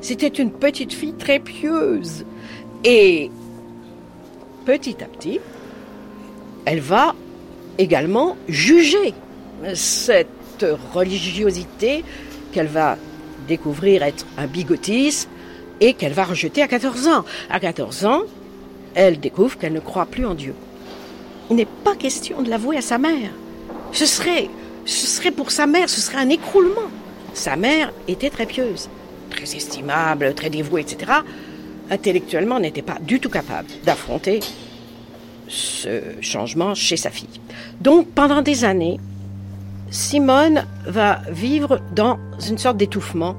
C'était une petite fille très pieuse. Et petit à petit, elle va également juger cette religiosité qu'elle va découvrir être un bigotisme et qu'elle va rejeter à 14 ans. À 14 ans, elle découvre qu'elle ne croit plus en Dieu. Il n'est pas question de l'avouer à sa mère. Ce serait, ce serait pour sa mère, ce serait un écroulement. Sa mère était très pieuse, très estimable, très dévouée, etc intellectuellement, n'était pas du tout capable d'affronter ce changement chez sa fille. Donc, pendant des années, Simone va vivre dans une sorte d'étouffement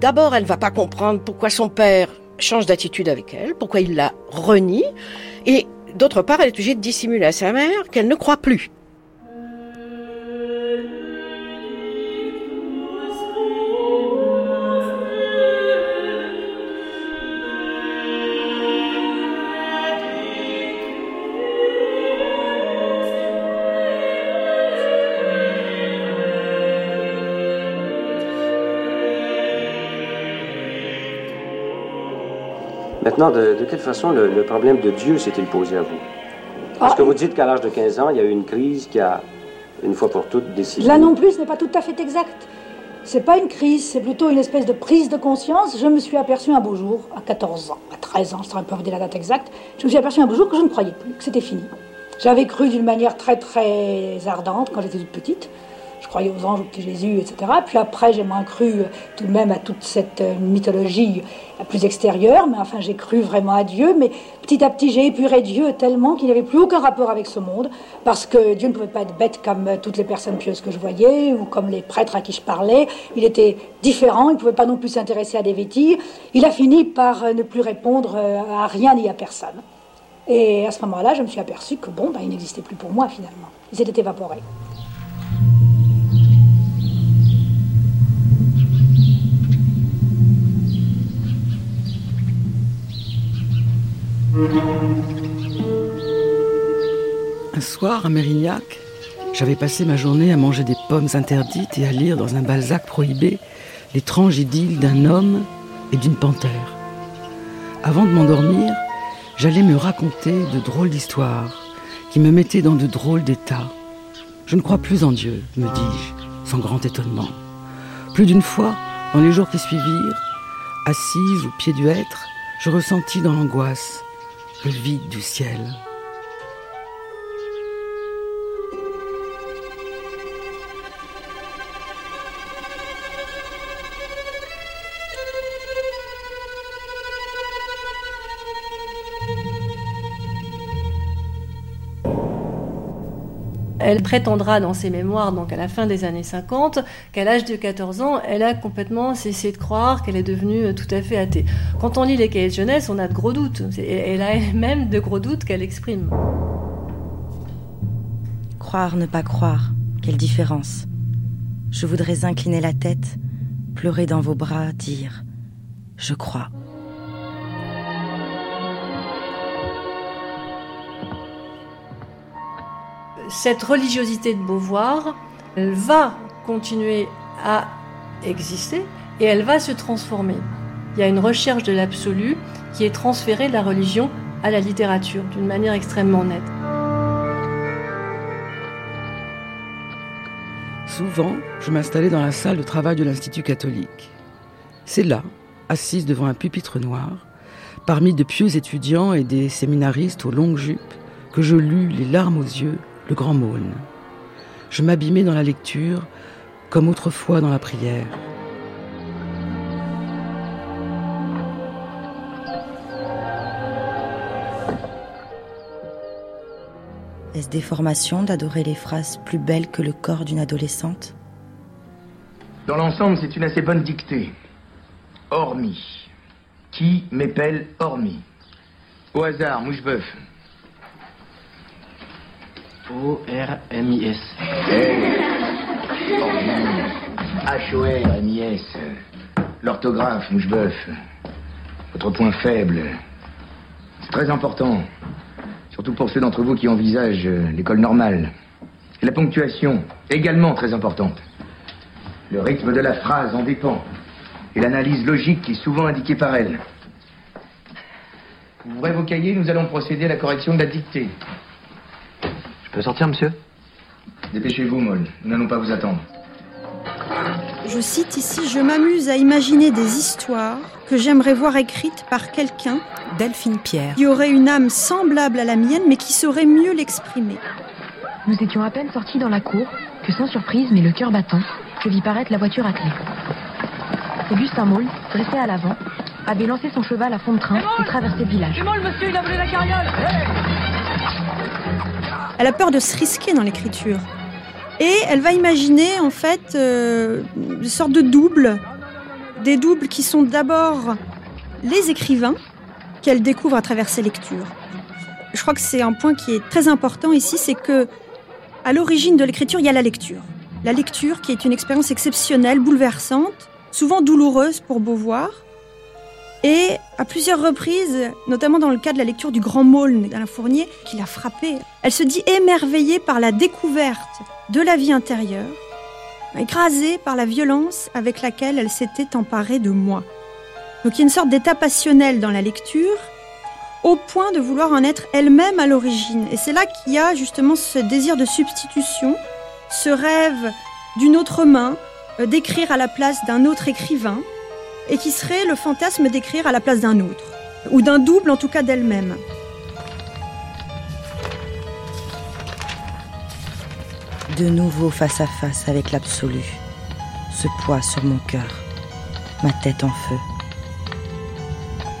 D'abord, elle va pas comprendre pourquoi son père change d'attitude avec elle, pourquoi il la renie, et d'autre part, elle est obligée de dissimuler à sa mère qu'elle ne croit plus. Maintenant, de, quelle façon le, problème de Dieu s'est-il posé à vous? Parce ah, que vous dites qu'à l'âge de 15 ans, il y a eu une crise qui a, une fois pour toutes, décidé. Là non plus, ce n'est pas tout à fait exact. C'est pas une crise, c'est plutôt une espèce de prise de conscience. Je me suis aperçu un beau jour, à 14 ans, à 13 ans, je ne saurais pas vous dire la date exacte, je me suis aperçu un beau jour que je ne croyais plus, que c'était fini. J'avais cru d'une manière très très ardente quand j'étais toute petite croyais aux anges, au petit Jésus, etc. Puis après, j'ai moins cru euh, tout de même à toute cette euh, mythologie euh, plus extérieure, mais enfin, j'ai cru vraiment à Dieu. Mais petit à petit, j'ai épuré Dieu tellement qu'il n'y avait plus aucun rapport avec ce monde, parce que Dieu ne pouvait pas être bête comme toutes les personnes pieuses que je voyais, ou comme les prêtres à qui je parlais. Il était différent, il ne pouvait pas non plus s'intéresser à des vétilles. Il a fini par ne plus répondre à rien ni à personne. Et à ce moment-là, je me suis aperçu que bon, ben, il n'existait plus pour moi finalement. Il s'était évaporé. Un soir, à Mérignac, j'avais passé ma journée à manger des pommes interdites et à lire dans un Balzac prohibé l'étrange idylle d'un homme et d'une panthère. Avant de m'endormir, j'allais me raconter de drôles d'histoires qui me mettaient dans de drôles d'états. Je ne crois plus en Dieu, me dis-je, sans grand étonnement. Plus d'une fois, dans les jours qui suivirent, assise au pied du hêtre, je ressentis dans l'angoisse le vide du ciel. Elle prétendra dans ses mémoires, donc à la fin des années 50, qu'à l'âge de 14 ans, elle a complètement cessé de croire qu'elle est devenue euh, tout à fait athée. Quand on lit les cahiers de jeunesse, on a de gros doutes. Elle a elle-même de gros doutes qu'elle exprime. Croire, ne pas croire, quelle différence. Je voudrais incliner la tête, pleurer dans vos bras, dire ⁇ Je crois ⁇ cette religiosité de Beauvoir, elle va continuer à exister et elle va se transformer. Il y a une recherche de l'absolu qui est transférée de la religion à la littérature d'une manière extrêmement nette. Souvent, je m'installais dans la salle de travail de l'Institut catholique. C'est là, assise devant un pupitre noir, parmi de pieux étudiants et des séminaristes aux longues jupes, que je lus les larmes aux yeux le grand mône. Je m'abîmais dans la lecture comme autrefois dans la prière. Est-ce déformation d'adorer les phrases plus belles que le corps d'une adolescente? Dans l'ensemble, c'est une assez bonne dictée. Hormis. Qui m'épelle hormis? Au hasard, mouche-bœuf. O-R-M-I-S. H-O-R-M-I-S. L'orthographe, mouche-bœuf. Votre point faible. C'est très important. Surtout pour ceux d'entre vous qui envisagent euh, l'école normale. Et la ponctuation, également très importante. Le rythme de la phrase en dépend. Et l'analyse logique qui est souvent indiquée par elle. Vous ouvrez vos cahiers, nous allons procéder à la correction de la dictée peux sortir, monsieur Dépêchez-vous, Moll. Nous n'allons pas vous attendre. Je cite ici Je m'amuse à imaginer des histoires que j'aimerais voir écrites par quelqu'un. Delphine Pierre. Qui aurait une âme semblable à la mienne, mais qui saurait mieux l'exprimer. Nous étions à peine sortis dans la cour que, sans surprise, mais le cœur battant, je vis paraître la voiture à clé. Augustin Maul, dressé à l'avant, avait lancé son cheval à fond de train et traversé le village. monsieur, il a volé la carriole elle a peur de se risquer dans l'écriture. Et elle va imaginer en fait euh, une sorte de double des doubles qui sont d'abord les écrivains qu'elle découvre à travers ses lectures. Je crois que c'est un point qui est très important ici, c'est que à l'origine de l'écriture, il y a la lecture. La lecture qui est une expérience exceptionnelle, bouleversante, souvent douloureuse pour Beauvoir. Et à plusieurs reprises, notamment dans le cas de la lecture du Grand Maulne d'Alain Fournier, qui l'a frappée, elle se dit émerveillée par la découverte de la vie intérieure, écrasée par la violence avec laquelle elle s'était emparée de moi. Donc il y a une sorte d'état passionnel dans la lecture, au point de vouloir en être elle-même à l'origine. Et c'est là qu'il y a justement ce désir de substitution, ce rêve d'une autre main, euh, d'écrire à la place d'un autre écrivain, et qui serait le fantasme d'écrire à la place d'un autre, ou d'un double en tout cas d'elle-même. De nouveau face à face avec l'absolu, ce poids sur mon cœur, ma tête en feu.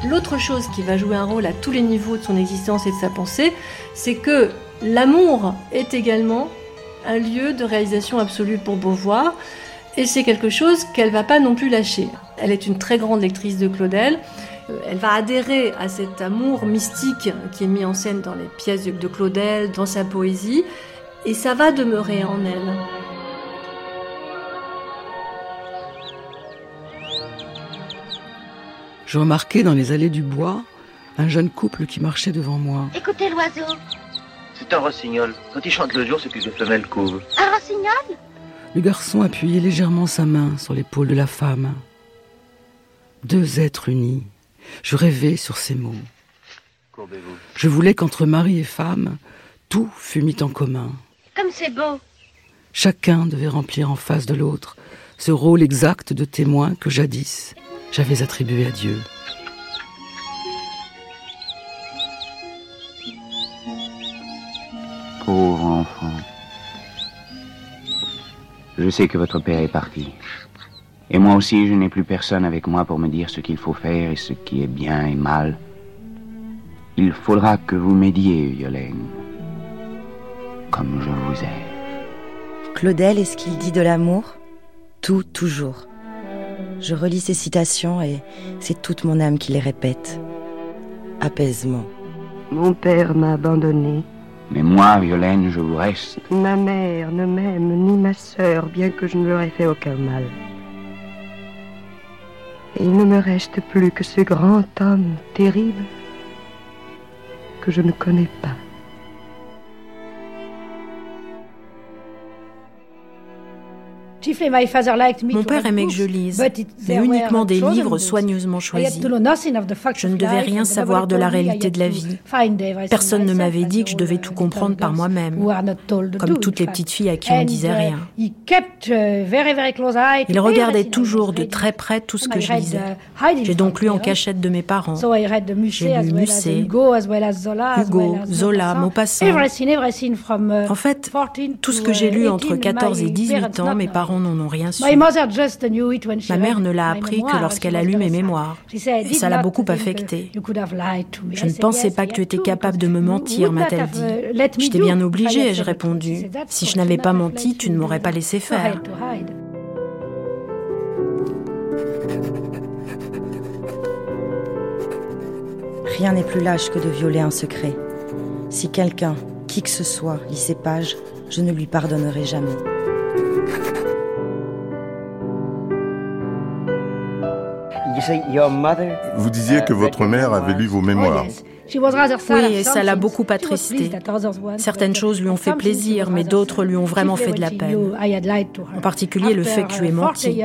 L'autre chose qui va jouer un rôle à tous les niveaux de son existence et de sa pensée, c'est que l'amour est également un lieu de réalisation absolue pour Beauvoir, et c'est quelque chose qu'elle va pas non plus lâcher. Elle est une très grande lectrice de Claudel. Euh, elle va adhérer à cet amour mystique qui est mis en scène dans les pièces de Claudel, dans sa poésie, et ça va demeurer en elle. Je remarquais dans les allées du bois un jeune couple qui marchait devant moi. Écoutez l'oiseau. C'est un rossignol. Quand il chante le jour, c'est que les femelles couvent. Un rossignol? Le garçon appuyait légèrement sa main sur l'épaule de la femme. Deux êtres unis. Je rêvais sur ces mots. Je voulais qu'entre mari et femme, tout fût mis en commun. Comme c'est beau. Chacun devait remplir en face de l'autre ce rôle exact de témoin que jadis j'avais attribué à Dieu. Pauvre enfant. Je sais que votre père est parti. Et moi aussi, je n'ai plus personne avec moi pour me dire ce qu'il faut faire et ce qui est bien et mal. Il faudra que vous m'aidiez, Violaine. Comme je vous aime. Claudel est ce qu'il dit de l'amour? Tout, toujours. Je relis ces citations et c'est toute mon âme qui les répète. Apaisement. Mon père m'a abandonné. Mais moi, Violaine, je vous reste. Ma mère ne m'aime ni ma sœur, bien que je ne leur ai fait aucun mal. Il ne me reste plus que ce grand homme terrible que je ne connais pas. Mon père aimait que je lise, mais uniquement des livres soigneusement choisis. Je ne devais rien savoir de la réalité de la vie. Personne ne m'avait dit que je devais tout comprendre par moi-même, comme toutes les petites filles à qui on disait uh, rien. Uh, Il regardait toujours de très près tout ce que je lisais. Uh, J'ai donc lu en cachette de mes parents. J'ai lu Musset, Hugo, Zola, Maupassant. En fait, tout ce que j'ai lu entre 14 et 18 ans, mes parents n'en ont rien su. Ma mère ne l'a appris que lorsqu'elle a lu mes mémoires. Et ça l'a beaucoup affecté. Je ne pensais pas que tu étais capable de me mentir, m'a-t-elle dit. J'étais bien obligée, ai-je répondu. Si je n'avais pas menti, tu ne m'aurais pas laissé faire. Rien n'est plus lâche que de violer un secret. Si quelqu'un, qui que ce soit, lit ces pages, je ne lui pardonnerai jamais. Vous disiez que votre mère avait lu vos mémoires. Oui, et ça l'a beaucoup attristé. Certaines choses lui ont fait plaisir, mais d'autres lui ont vraiment fait de la peine. En particulier le fait que tu aies menti.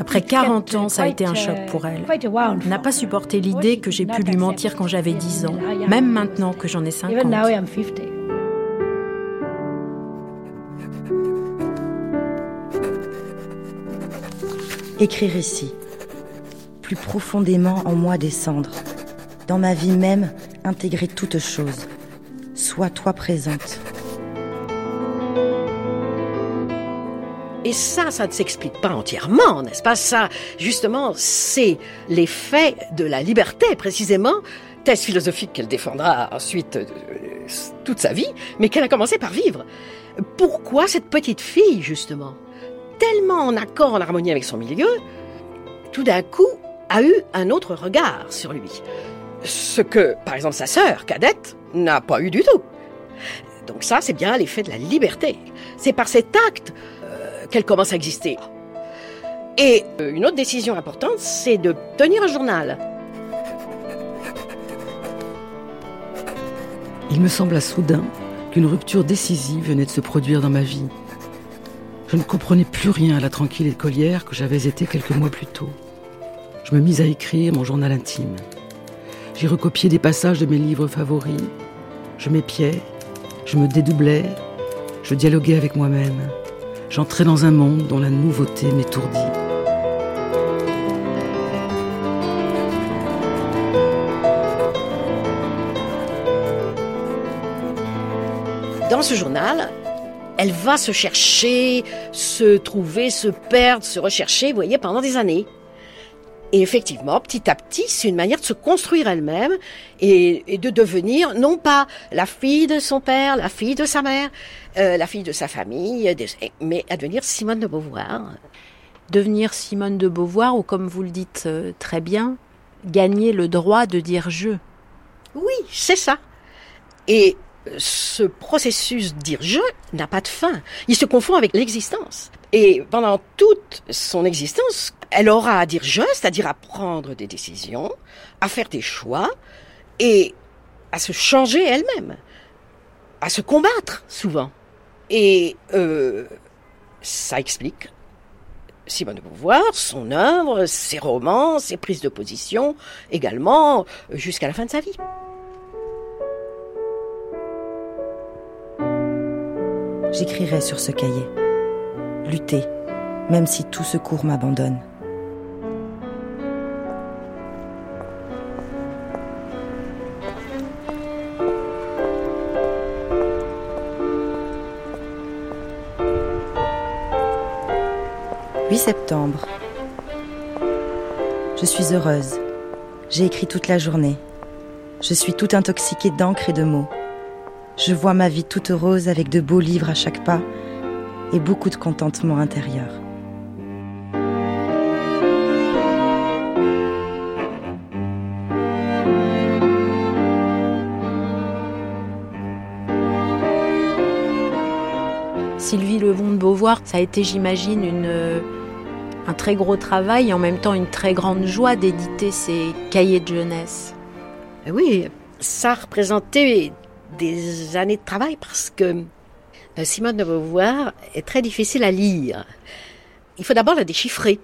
Après 40 ans, ça a été un choc pour elle. Elle n'a pas supporté l'idée que j'ai pu lui mentir quand j'avais 10 ans, même maintenant que j'en ai 50. Écrire ici, plus profondément en moi descendre, dans ma vie même intégrer toute chose. Sois toi présente. Et ça, ça ne s'explique pas entièrement, n'est-ce pas? Ça, justement, c'est l'effet de la liberté, précisément, thèse philosophique qu'elle défendra ensuite euh, toute sa vie, mais qu'elle a commencé par vivre. Pourquoi cette petite fille, justement, tellement en accord, en harmonie avec son milieu, tout d'un coup, a eu un autre regard sur lui. Ce que, par exemple, sa sœur, cadette, n'a pas eu du tout. Donc ça, c'est bien l'effet de la liberté. C'est par cet acte euh, qu'elle commence à exister. Et euh, une autre décision importante, c'est de tenir un journal. Il me sembla soudain qu'une rupture décisive venait de se produire dans ma vie. Je ne comprenais plus rien à la tranquille écolière que j'avais été quelques mois plus tôt. Je me mis à écrire mon journal intime. J'y recopiais des passages de mes livres favoris. Je m'épiais, je me dédoublais, je dialoguais avec moi-même. J'entrais dans un monde dont la nouveauté m'étourdit. Dans ce journal, elle va se chercher, se trouver, se perdre, se rechercher, vous voyez, pendant des années. Et effectivement, petit à petit, c'est une manière de se construire elle-même et, de devenir non pas la fille de son père, la fille de sa mère, euh, la fille de sa famille, mais à devenir Simone de Beauvoir. Devenir Simone de Beauvoir, ou comme vous le dites euh, très bien, gagner le droit de dire je. Oui, c'est ça. Et ce processus dire je n'a pas de fin. Il se confond avec l'existence. Et pendant toute son existence, elle aura à dire je, c'est-à-dire à prendre des décisions, à faire des choix et à se changer elle-même, à se combattre souvent. Et euh, ça explique Simone de Beauvoir, son œuvre, ses romans, ses prises de position, également jusqu'à la fin de sa vie. j'écrirai sur ce cahier. Lutter, même si tout secours m'abandonne. « 8 septembre. Je suis heureuse. J'ai écrit toute la journée. Je suis tout intoxiquée d'encre et de mots. Je vois ma vie toute rose avec de beaux livres à chaque pas et beaucoup de contentement intérieur. Sylvie Levon de Beauvoir, ça a été, j'imagine, une, un très gros travail et en même temps une très grande joie d'éditer ces cahiers de jeunesse. Oui, ça représentait des années de travail parce que euh, Simone de Beauvoir est très difficile à lire. Il faut d'abord la déchiffrer.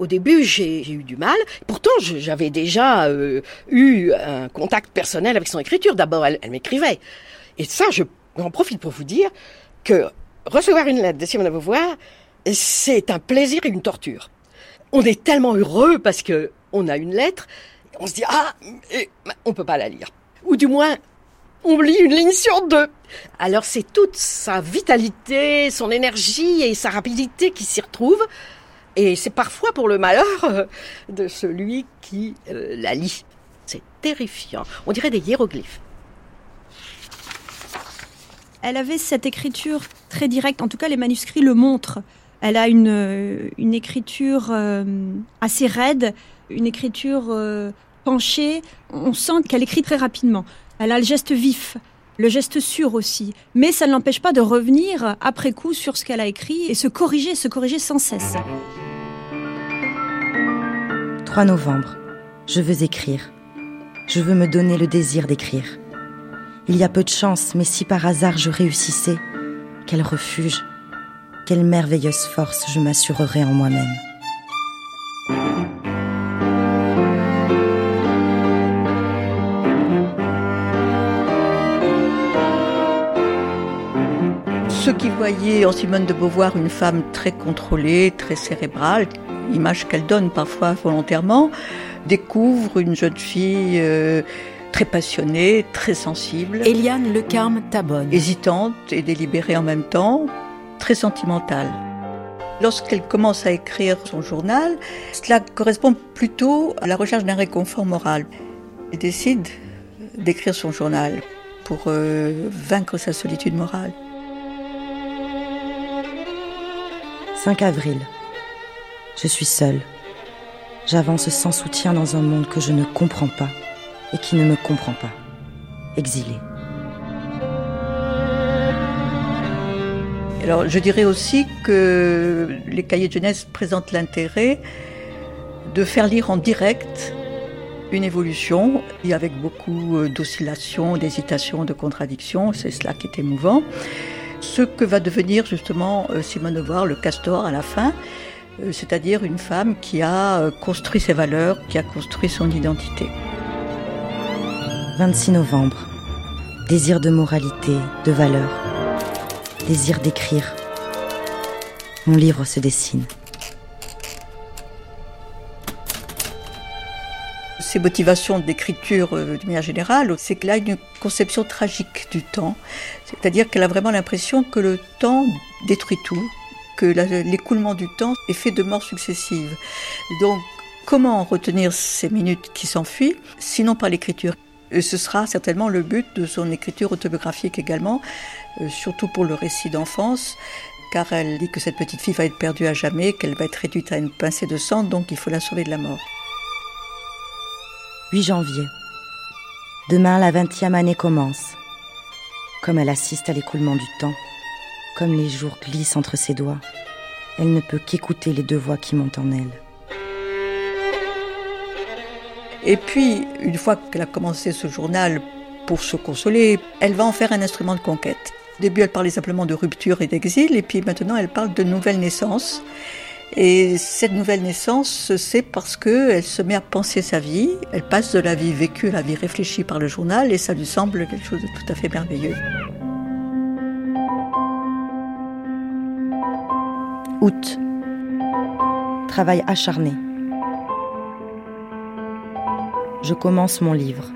Au début, j'ai eu du mal. Pourtant, j'avais déjà euh, eu un contact personnel avec son écriture. D'abord, elle, m'écrivait. Et ça, je en profite pour vous dire que recevoir une lettre de Simone de Beauvoir, c'est un plaisir et une torture. On est tellement heureux parce que on a une lettre, on se dit ah, on peut pas la lire. Ou du moins, on lit une ligne sur deux. Alors c'est toute sa vitalité, son énergie et sa rapidité qui s'y retrouvent. Et c'est parfois pour le malheur euh, de celui qui euh, la lit. C'est terrifiant. On dirait des hiéroglyphes. Elle avait cette écriture très directe, en tout cas les manuscrits le montrent. Elle a une, euh, une écriture assez raide, une écriture penchée. On sent qu'elle écrit très rapidement. Elle a le geste vif, le geste sûr aussi. Mais ça ne l'empêche pas de revenir après coup sur ce qu'elle a écrit et se corriger, se corriger sans cesse. 3 novembre. Je veux écrire. Je veux me donner le désir d'écrire. Il y a peu de chance, mais si par hasard je réussissais, quel refuge, quelle merveilleuse force je m'assurerais en moi-même. Ceux qui voyaient en Simone de Beauvoir une femme très contrôlée, très cérébrale, image qu'elle donne parfois volontairement, découvrent une jeune fille euh, très passionnée, très sensible. Eliane Le Carme Tabonne. Hésitante et délibérée en même temps, très sentimentale. Lorsqu'elle commence à écrire son journal, cela correspond plutôt à la recherche d'un réconfort moral. Elle décide d'écrire son journal pour euh, vaincre sa solitude morale. 5 avril. Je suis seule. J'avance sans soutien dans un monde que je ne comprends pas et qui ne me comprend pas. Exilé. Alors, je dirais aussi que les cahiers de jeunesse présentent l'intérêt de faire lire en direct une évolution et avec beaucoup d'oscillations, d'hésitations, de contradictions. C'est cela qui est émouvant. Ce que va devenir justement euh, Simone de Beauvoir, le castor à la fin, euh, c'est-à-dire une femme qui a construit ses valeurs, qui a construit son identité. 26 novembre. Désir de moralité, de valeur. Désir d'écrire. Mon livre se dessine. Ces motivations d'écriture euh, de manière générale, c'est qu'elle a une conception tragique du temps. C'est-à-dire qu'elle a vraiment l'impression que le temps détruit tout, que l'écoulement du temps est fait de morts successives. Donc, comment retenir ces minutes qui s'enfuient, sinon par l'écriture? Et ce sera certainement le but de son écriture autobiographique également, euh, surtout pour le récit d'enfance, car elle dit que cette petite fille va être perdue à jamais, qu'elle va être réduite à une pincée de sang, donc il faut la sauver de la mort. 8 janvier. Demain, la vingtième année commence. Comme elle assiste à l'écoulement du temps, comme les jours glissent entre ses doigts, elle ne peut qu'écouter les deux voix qui montent en elle. Et puis, une fois qu'elle a commencé ce journal pour se consoler, elle va en faire un instrument de conquête. Au début, elle parlait simplement de rupture et d'exil, et puis maintenant, elle parle de nouvelle naissance. Et cette nouvelle naissance, c'est parce qu'elle se met à penser sa vie, elle passe de la vie vécue à la vie réfléchie par le journal, et ça lui semble quelque chose de tout à fait merveilleux. Août. Travail acharné. Je commence mon livre.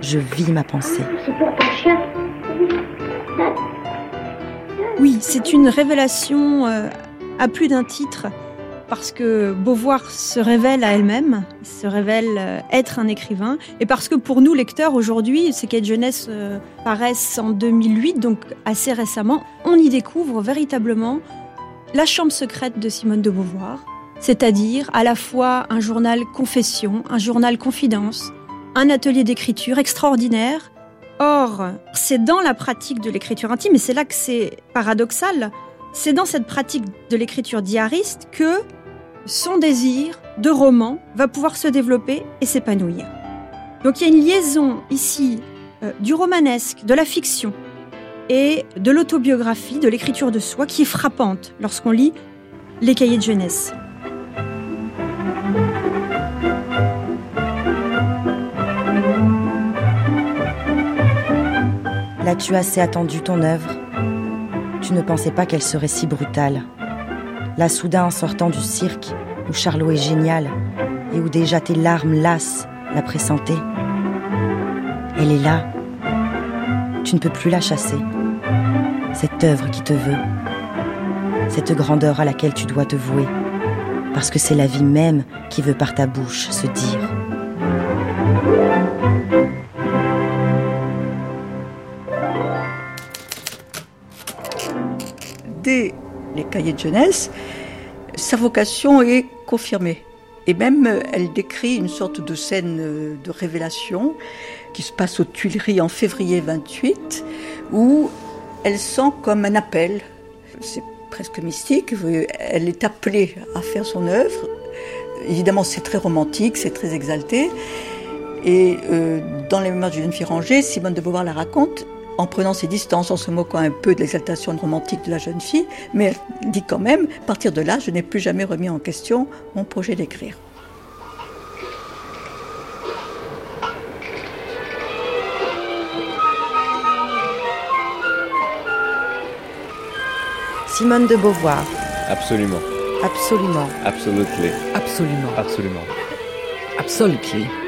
Je vis ma pensée. Oui, c'est une révélation euh, à plus d'un titre parce que Beauvoir se révèle à elle-même, se révèle euh, être un écrivain, et parce que pour nous lecteurs aujourd'hui, ces de jeunesse euh, paraissent en 2008, donc assez récemment, on y découvre véritablement la chambre secrète de Simone de Beauvoir, c'est-à-dire à la fois un journal confession, un journal confidence, un atelier d'écriture extraordinaire. Or, c'est dans la pratique de l'écriture intime, et c'est là que c'est paradoxal, c'est dans cette pratique de l'écriture diariste que son désir de roman va pouvoir se développer et s'épanouir. Donc il y a une liaison ici euh, du romanesque, de la fiction et de l'autobiographie, de l'écriture de soi qui est frappante lorsqu'on lit les cahiers de jeunesse. L'as-tu assez attendu ton œuvre? Tu ne pensais pas qu'elle serait si brutale. Là, soudain, en sortant du cirque, où Charlot est génial, et où déjà tes larmes lasses la pressentaient. Elle est là. Tu ne peux plus la chasser. Cette œuvre qui te veut. Cette grandeur à laquelle tu dois te vouer. Parce que c'est la vie même qui veut par ta bouche se dire. De jeunesse, sa vocation est confirmée. Et même, elle décrit une sorte de scène de révélation qui se passe aux Tuileries en février 28, où elle sent comme un appel. C'est presque mystique. Elle est appelée à faire son œuvre. Évidemment, c'est très romantique, c'est très exalté. Et euh, dans les mémoires d'une jeune fille rangée, Simone de Beauvoir la raconte en prenant ses distances, en se moquant un peu de l'exaltation romantique de la jeune fille, mais elle dit quand même, à partir de là, je n'ai plus jamais remis en question mon projet d'écrire. Simone de Beauvoir. Absolument. Absolument. Absolument. Absolument. Absolument. Absolument.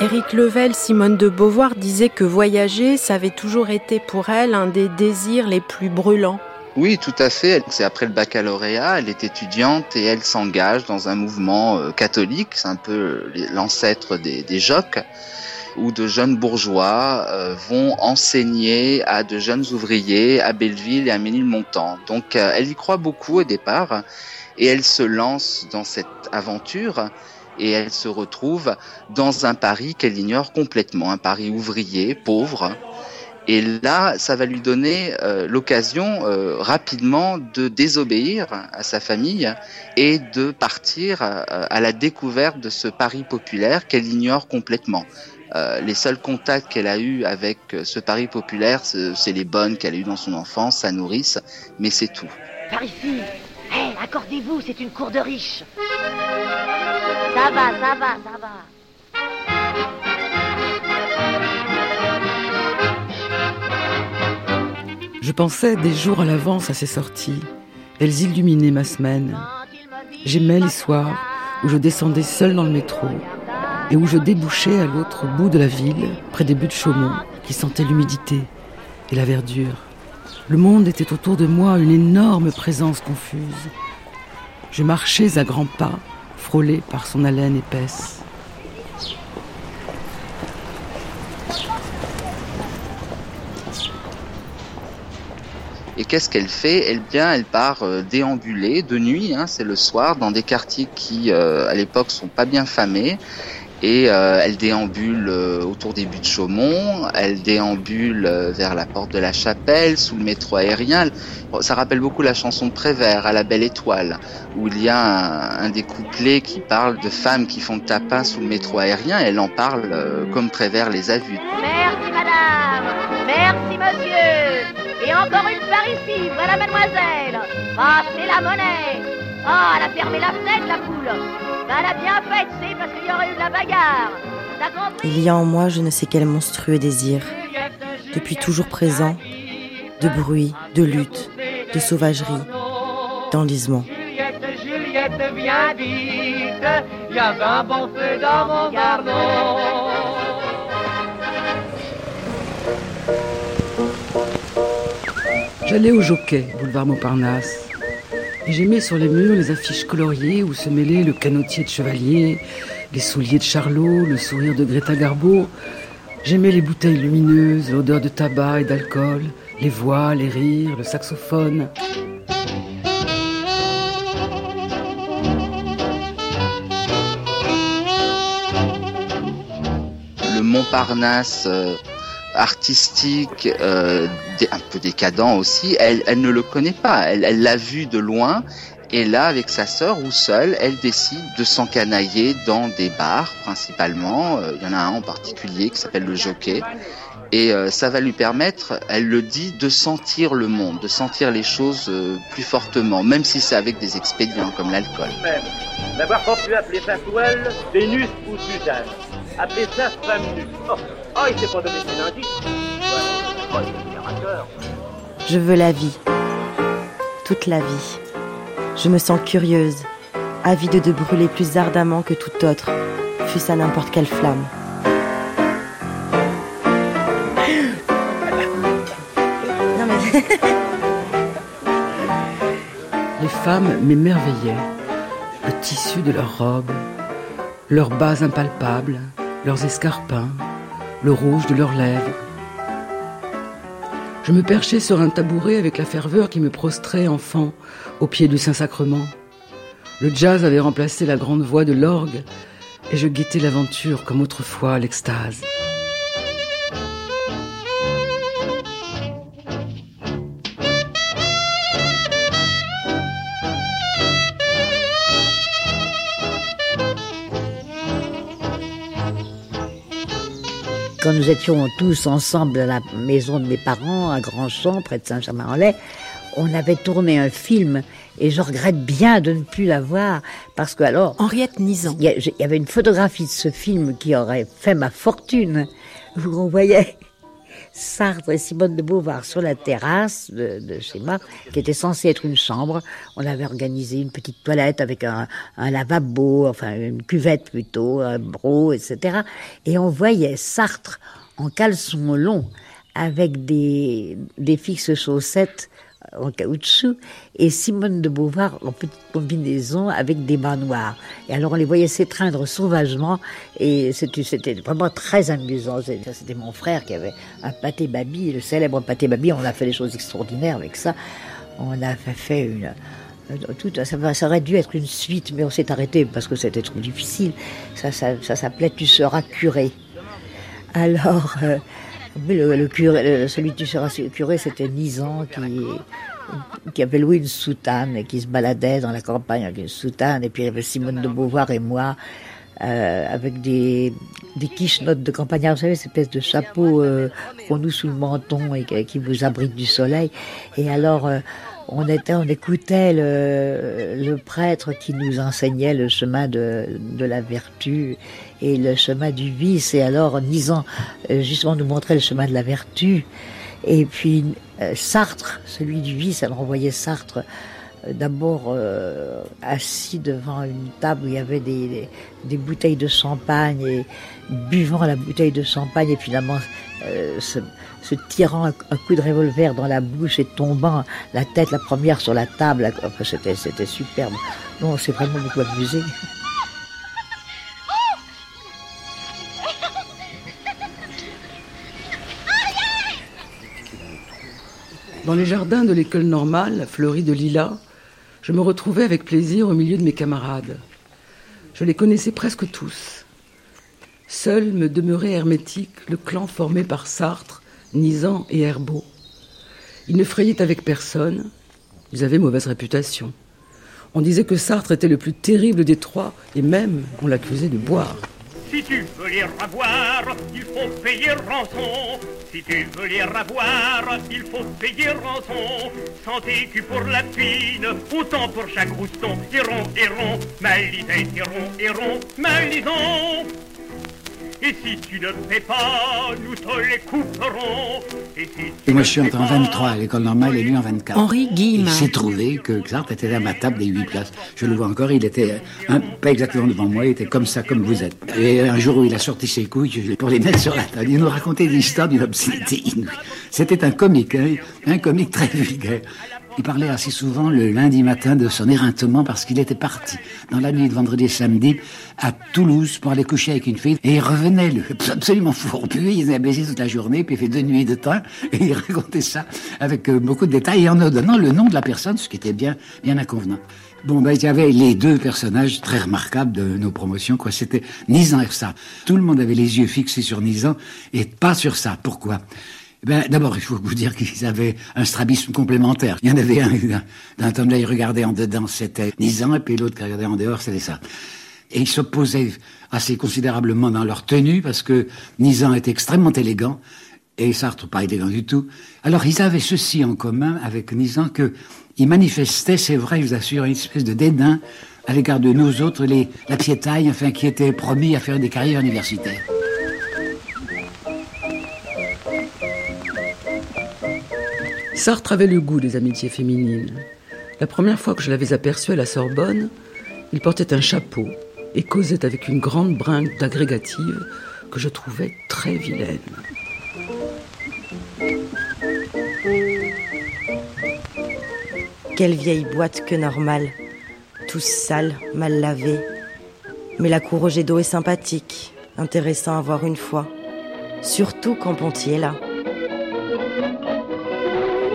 Éric Level, Simone de Beauvoir disait que voyager, ça avait toujours été pour elle un des désirs les plus brûlants. Oui, tout à fait. C'est après le baccalauréat, elle est étudiante et elle s'engage dans un mouvement euh, catholique, c'est un peu l'ancêtre des, des jocs. où de jeunes bourgeois euh, vont enseigner à de jeunes ouvriers à Belleville et à Ménilmontant. Donc euh, elle y croit beaucoup au départ et elle se lance dans cette aventure et elle se retrouve dans un Paris qu'elle ignore complètement, un Paris ouvrier, pauvre, et là, ça va lui donner euh, l'occasion euh, rapidement de désobéir à sa famille et de partir euh, à la découverte de ce Paris populaire qu'elle ignore complètement. les seuls contacts qu'elle a eus avec ce Paris populaire, c'est les bonnes qu'elle a eues dans son enfance, sa nourrice, mais c'est tout. Par ici Hé, accordez-vous, c'est une cour de riches Ça va, ça Je pensais des jours à l'avance à ces sorties. Elles illuminaient ma semaine. J'aimais les soirs où je descendais seul dans le métro et où je débouchais à l'autre bout de la ville, près des buts de Chaumont, qui sentaient l'humidité et la verdure. Le monde était autour de moi une énorme présence confuse. Je marchais à grands pas, par son haleine épaisse. Et qu'est-ce qu'elle fait? Elle bien, elle part euh, déambuler de nuit, hein, c'est le soir, dans des quartiers qui, euh, à l'époque, sont pas bien famés. Et euh, elle déambule autour des buts de Chaumont, elle déambule vers la porte de la Chapelle, sous le métro aérien. Ça rappelle beaucoup la chanson de Prévert, à la belle étoile, où il y a un, des couplets qui parle de femmes qui font tapin sous le métro aérien. Elle en parle comme Prévert les a vues. Merci madame, merci monsieur. Et encore une par ici, voilà mademoiselle. Ah, c'est la monnaie. Ah, elle a fermé la fenêtre, la poule. Ben, elle a bien fait, parce qu'il y aurait eu de la bagarre. Il y a en moi je ne sais quel monstrueux désir, depuis toujours présent, de bruit, de lutte, de sauvagerie, d'enlisement. Juliette, Juliette, viens vite, y a un bon feu dans mon J'allais au Jockey, boulevard Montparnasse, j'aimais sur les murs les affiches coloriées où se mêlaient le canotier de Chevalier, les souliers de Charlot, le sourire de Greta Garbo. J'aimais les bouteilles lumineuses, l'odeur de tabac et d'alcool, les voix, les rires, le saxophone. Le Montparnasse euh, artistique, euh, un peu décadent aussi, elle, elle ne le connaît pas. Elle l'a vu de loin et là, avec sa sœur ou seule, elle décide de s'encanailler dans des bars principalement. Euh, il y en a un en particulier qui s'appelle le Jockey. Et euh, ça va lui permettre, elle le dit, de sentir le monde, de sentir les choses euh, plus fortement, même si c'est avec des expédients comme l'alcool. Vénus ou Suzanne. Ça femme nue. Oh, oh il s'est pas donné son indice. Oh, Je veux la vie. Toute la vie. Je me sens curieuse, avide de brûler plus ardemment que tout autre, fût-ce à n'importe quelle flamme. Les femmes m'émerveillaient, le tissu de leurs robes, leurs bas impalpables, leurs escarpins, le rouge de leurs lèvres. Je me perchais sur un tabouret avec la ferveur qui me prostrait enfant au pied du Saint-Sacrement. Le jazz avait remplacé la grande voix de l'orgue et je guettais l'aventure comme autrefois l'extase. Quand nous étions tous ensemble à la maison de mes parents, à Grandchamp, près de Saint-Germain-en-Laye, on avait tourné un film et je regrette bien de ne plus l'avoir parce que alors Henriette Nizan. Il y, avait une photographie de ce film qui aurait fait ma fortune on voyait Sartre et Simone de Beauvoir sur la terrasse de, chez moi, qui était censée être une chambre. On avait organisé une petite toilette avec un, un lavabo, enfin une cuvette plutôt, un bro, etc. Et on voyait Sartre en caleçon long avec des, des fixes chaussettes en caoutchouc et Simone de Beauvoir en petite combinaison avec des bas noirs. Et alors on les voyait s'étreindre sauvagement et c'était vraiment très amusant. C'était mon frère qui avait un pâté babi, le célèbre pâté babi. On a fait des choses extraordinaires avec ça. On a fait une tout, ça, ça, aurait dû être une suite, mais on s'est arrêté parce que c'était trop difficile. Ça, ça, ça s'appelait Tu seras curé. Alors, euh, le, curé, celui Tu seras curé, c'était Nizan qui, qui avait loué une soutane et qui se baladait dans la campagne avec une soutane. Et puis il y avait Simone de Beauvoir et moi. Euh, avec des, des quiche-notes de campagnard, vous savez, cette espèce de chapeau euh, qu'on nous sous le menton et qui vous abrite du soleil. Et alors, euh, on était, on écoutait le, le, prêtre qui nous enseignait le chemin de, de, la vertu et le chemin du vice. Et alors, Nisan, euh, justement, nous montrait le chemin de la vertu. Et puis, euh, Sartre, celui du vice, elle renvoyait Sartre euh, d'abord assis devant une table où il y avait des, des, bouteilles de champagne et buvant la bouteille de champagne et finalement se, se tirant un, coup de revolver dans la bouche et tombant la tête la première sur la table. C'était, c'était superbe. Non, c'est vraiment beaucoup amusé. Dans les jardins de l'école normale, fleuris de lilas, je me retrouvais avec plaisir au milieu de mes camarades. Je les connaissais presque tous. Seul me demeurait hermétique le clan formé par Sartre, Nizan et Herbeau. Ils ne frayaient avec personne, ils avaient mauvaise réputation. On disait que Sartre était le plus terrible des trois, et même on l'accusait de boire. Si tu veux les revoir, il faut payer rançon. Si tu veux les revoir, il faut payer rançon. Santé que pour la fine, autant pour chaque rouston. Héron, héron, malisé, héron, héron, malisons. Et si tu ne fais pas, nous te les couperons. Et, moi, je suis entré en 23 à l'école normale et lui en 24. Henri Guillemin. Il s'est trouvé que Xart était à ma table des 8 places. Je le vois encore, il était un, pas exactement devant moi, il était comme ça, comme vous êtes. Et un jour où il a sorti ses couilles pour les mettre sur la table, il nous racontait des histoires d'une obscénité inouïe. C'était un comique, hein, un comique très vulgaire. Il parlait assez souvent le lundi matin de son éreintement parce qu'il était parti dans la nuit de vendredi et samedi à Toulouse pour aller coucher avec une fille et il revenait le, absolument fourbu, il avait baisé toute la journée puis il fait deux nuits de temps et il racontait ça avec euh, beaucoup de détails et en donnant le nom de la personne, ce qui était bien, bien inconvenant. Bon, ben, il y avait les deux personnages très remarquables de nos promotions, quoi. C'était Nizan et ça. Tout le monde avait les yeux fixés sur Nizan et pas sur ça. Pourquoi? Eh ben, d'abord, il faut vous dire qu'ils avaient un strabisme complémentaire. Il y en avait un, d'un temps il regardait en dedans, c'était Nizan, et puis l'autre qui regardait en dehors, c'était ça. Et ils s'opposaient assez considérablement dans leur tenue, parce que Nizan était extrêmement élégant, et Sartre pas élégant du tout. Alors, ils avaient ceci en commun avec Nizan, que ils manifestaient, c'est vrai, je vous assure, une espèce de dédain à l'égard de nous autres, les, la piétaille, enfin, qui étaient promis à faire des carrières universitaires. Sartre avait le goût des amitiés féminines. La première fois que je l'avais aperçu à la Sorbonne, il portait un chapeau et causait avec une grande brinque d'agrégative que je trouvais très vilaine. Quelle vieille boîte que normale. Tous sales, mal lavés. Mais la cour au jet d'eau est sympathique, intéressant à voir une fois. Surtout quand Ponty est là.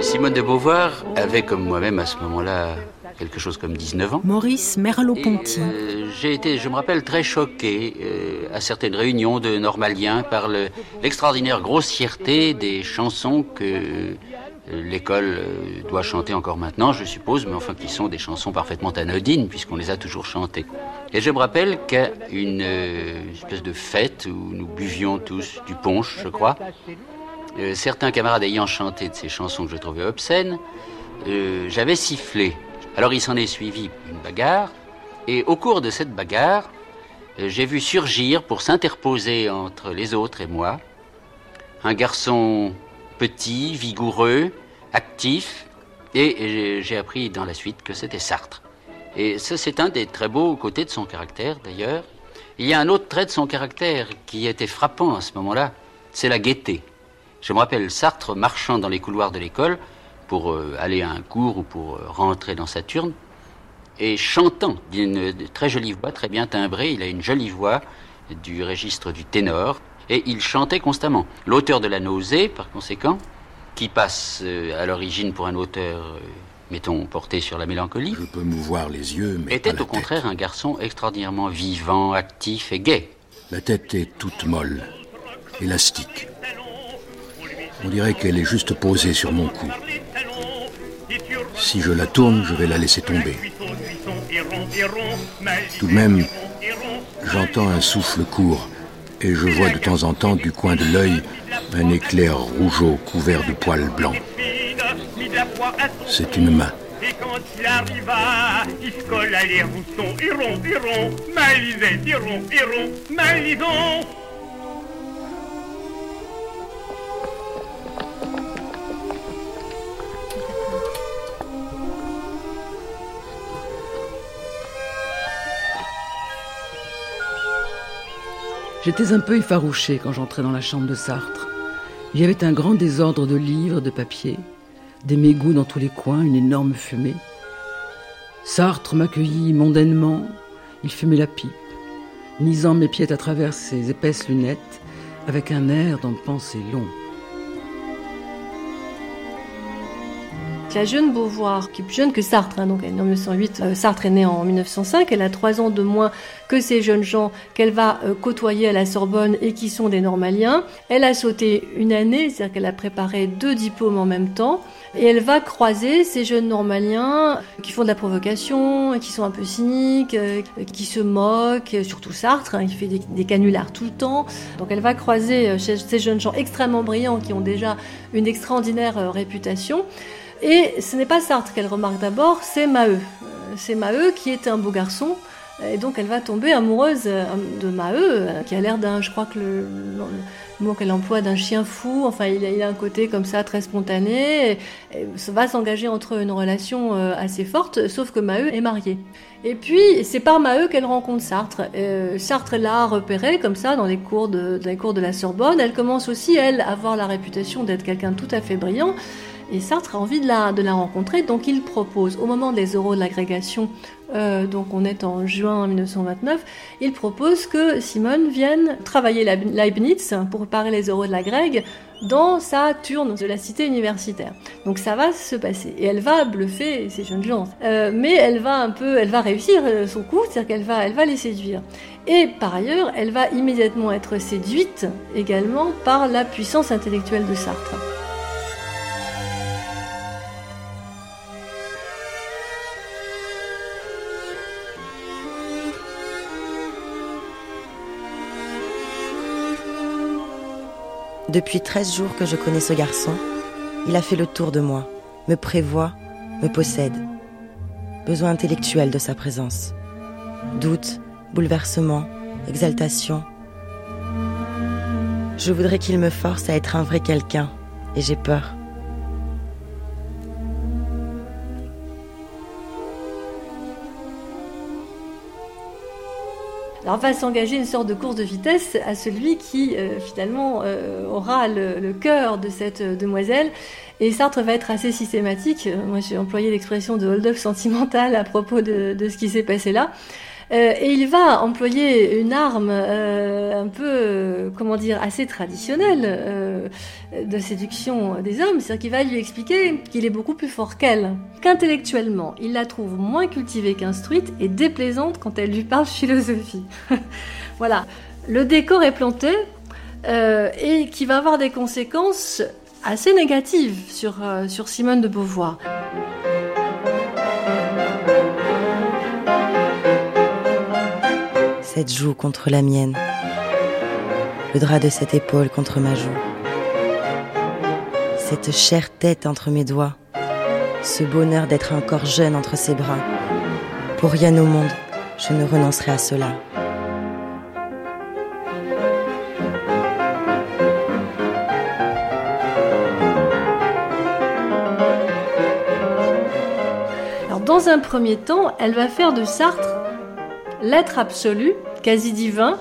Simone de Beauvoir avait, comme moi-même à ce moment-là, quelque chose comme 19 ans. Maurice Merleau-Ponty. Euh, j'ai été, je me rappelle, très choqué euh, à certaines réunions de normaliens par l'extraordinaire grossièreté des chansons que euh, l'école doit chanter encore maintenant, je suppose, mais enfin qui sont des chansons parfaitement anodines puisqu'on les a toujours chantées. Et je me rappelle qu'à une espèce de fête où nous buvions tous du punch, je crois, euh, certains camarades ayant chanté de ces chansons que je trouvais obscènes, euh, j'avais sifflé. Alors il s'en est suivi une bagarre, et au cours de cette bagarre, euh, j'ai vu surgir, pour s'interposer entre les autres et moi, un garçon petit, vigoureux, actif, et j'ai appris dans la suite que c'était Sartre. Et ça, c'est un des très beaux côtés de son caractère, d'ailleurs. Il y a un autre trait de son caractère qui était frappant à ce moment-là, c'est la gaieté. Je me rappelle Sartre marchant dans les couloirs de l'école, pour euh, aller à un cours ou pour euh, rentrer dans Saturne, et chantant d'une très jolie voix, très bien timbrée, il a une jolie voix du registre du ténor, et il chantait constamment. L'auteur de La Nausée, par conséquent, qui passe à l'origine pour un auteur mettons, porté sur la mélancolie. Je peux mouvoir les yeux, mais. Était au contraire un garçon extraordinairement vivant, actif et gai. La tête est toute molle, élastique. On dirait qu'elle est juste posée sur mon cou. Si je la tourne, je vais la laisser tomber. Tout de même, j'entends un souffle court et je vois de temps en temps du coin de l'œil un éclair rougeau couvert de poils blancs. C'est une main. J'étais un peu effarouché quand j'entrais dans la chambre de Sartre. Il y avait un grand désordre de livres, de papiers des mégots dans tous les coins, une énorme fumée. Sartre m'accueillit mondainement, il fumait la pipe, nisant mes pieds à travers ses épaisses lunettes, avec un air d'en penser long. La jeune Beauvoir, qui est plus jeune que Sartre, hein, donc elle est en 1908, euh, Sartre est née en 1905, elle a trois ans de moins que ces jeunes gens qu'elle va euh, côtoyer à la Sorbonne et qui sont des normaliens. Elle a sauté une année, c'est-à-dire qu'elle a préparé deux diplômes en même temps. Et elle va croiser ces jeunes normaliens qui font de la provocation, qui sont un peu cyniques, euh, qui se moquent, surtout Sartre, hein, qui fait des, canulars tout le temps. Donc elle va croiser ces jeunes gens extrêmement brillants qui ont déjà une extraordinaire réputation. Et ce n'est pas Sartre qu'elle remarque d'abord, c'est Maheu. C'est Maheu qui est un beau garçon. Et donc elle va tomber amoureuse de Maheu, qui a l'air d'un, je crois que le mot qu'elle emploie d'un chien fou. Enfin, il a, un côté comme ça très spontané. Et, va s'engager entre une relation euh, assez forte, sauf que Maheu est marié. Et puis, c'est par Maheu qu'elle rencontre Sartre. Euh, Sartre l'a repérée comme ça dans les, cours de, dans les cours de la Sorbonne. Elle commence aussi, elle, à avoir la réputation d'être quelqu'un de tout à fait brillant. Et Sartre a envie de la, de la rencontrer, donc il propose, au moment des euros de l'agrégation, euh, donc on est en juin 1929, il propose que Simone vienne travailler Leibniz pour préparer les euros de la Grègue dans sa turne de la cité universitaire. Donc ça va se passer et elle va bluffer ces jeunes gens, euh, mais elle va un peu, elle va réussir euh, son coup, c'est-à-dire qu'elle va, elle va les séduire. Et par ailleurs, elle va immédiatement être séduite également par la puissance intellectuelle de Sartre. Depuis 13 jours que je connais ce garçon, il a fait le tour de moi, me prévoit, me possède. Besoin intellectuel de sa présence. Doute, bouleversement, exaltation. Je voudrais qu'il me force à être un vrai quelqu'un, et j'ai peur. Alors va s'engager une sorte de course de vitesse à celui qui euh, finalement euh, aura le, cœur de cette demoiselle. Et Sartre va être assez systématique. Moi j'ai employé l'expression de hold-up sentimental à propos de ce qui s'est passé là. Euh, et il va employer une arme euh, un peu, euh, comment dire, assez traditionnelle de séduction des hommes, c'est-à-dire qu'il va lui expliquer qu'il est beaucoup plus fort qu'elle, qu'intellectuellement, il la trouve moins cultivée qu'instruite et déplaisante quand elle lui parle philosophie. voilà, le décor est planté et qui va avoir des conséquences assez négatives sur, sur Simone de Beauvoir. Cette joue contre la mienne, le drap de cette épaule contre ma joue, cette chère tête entre mes doigts, ce bonheur d'être encore jeune entre ses bras. Pour rien au monde, je ne renoncerai à cela. Dans un premier temps, elle va faire de Sartre l'être absolu quasi divin,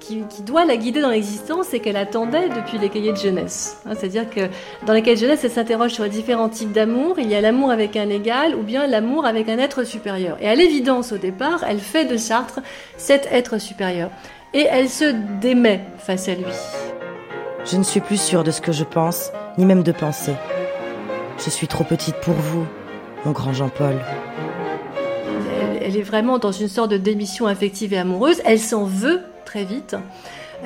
qui, doit la guider dans l'existence et qu'elle attendait depuis les cahiers de jeunesse. Hein, c'est-à-dire que dans les cahiers de jeunesse, elle s'interroge sur les différents types d'amour. Il y a l'amour avec un égal ou bien l'amour avec un être supérieur. Et à l'évidence, au départ, elle fait de Sartre cet être supérieur. Et elle se démet face à lui. Je ne suis plus sûre de ce que je pense, ni même de penser. Je suis trop petite pour vous, mon grand Jean-Paul elle est vraiment dans une sorte de démission affective et amoureuse. Elle s'en veut très vite.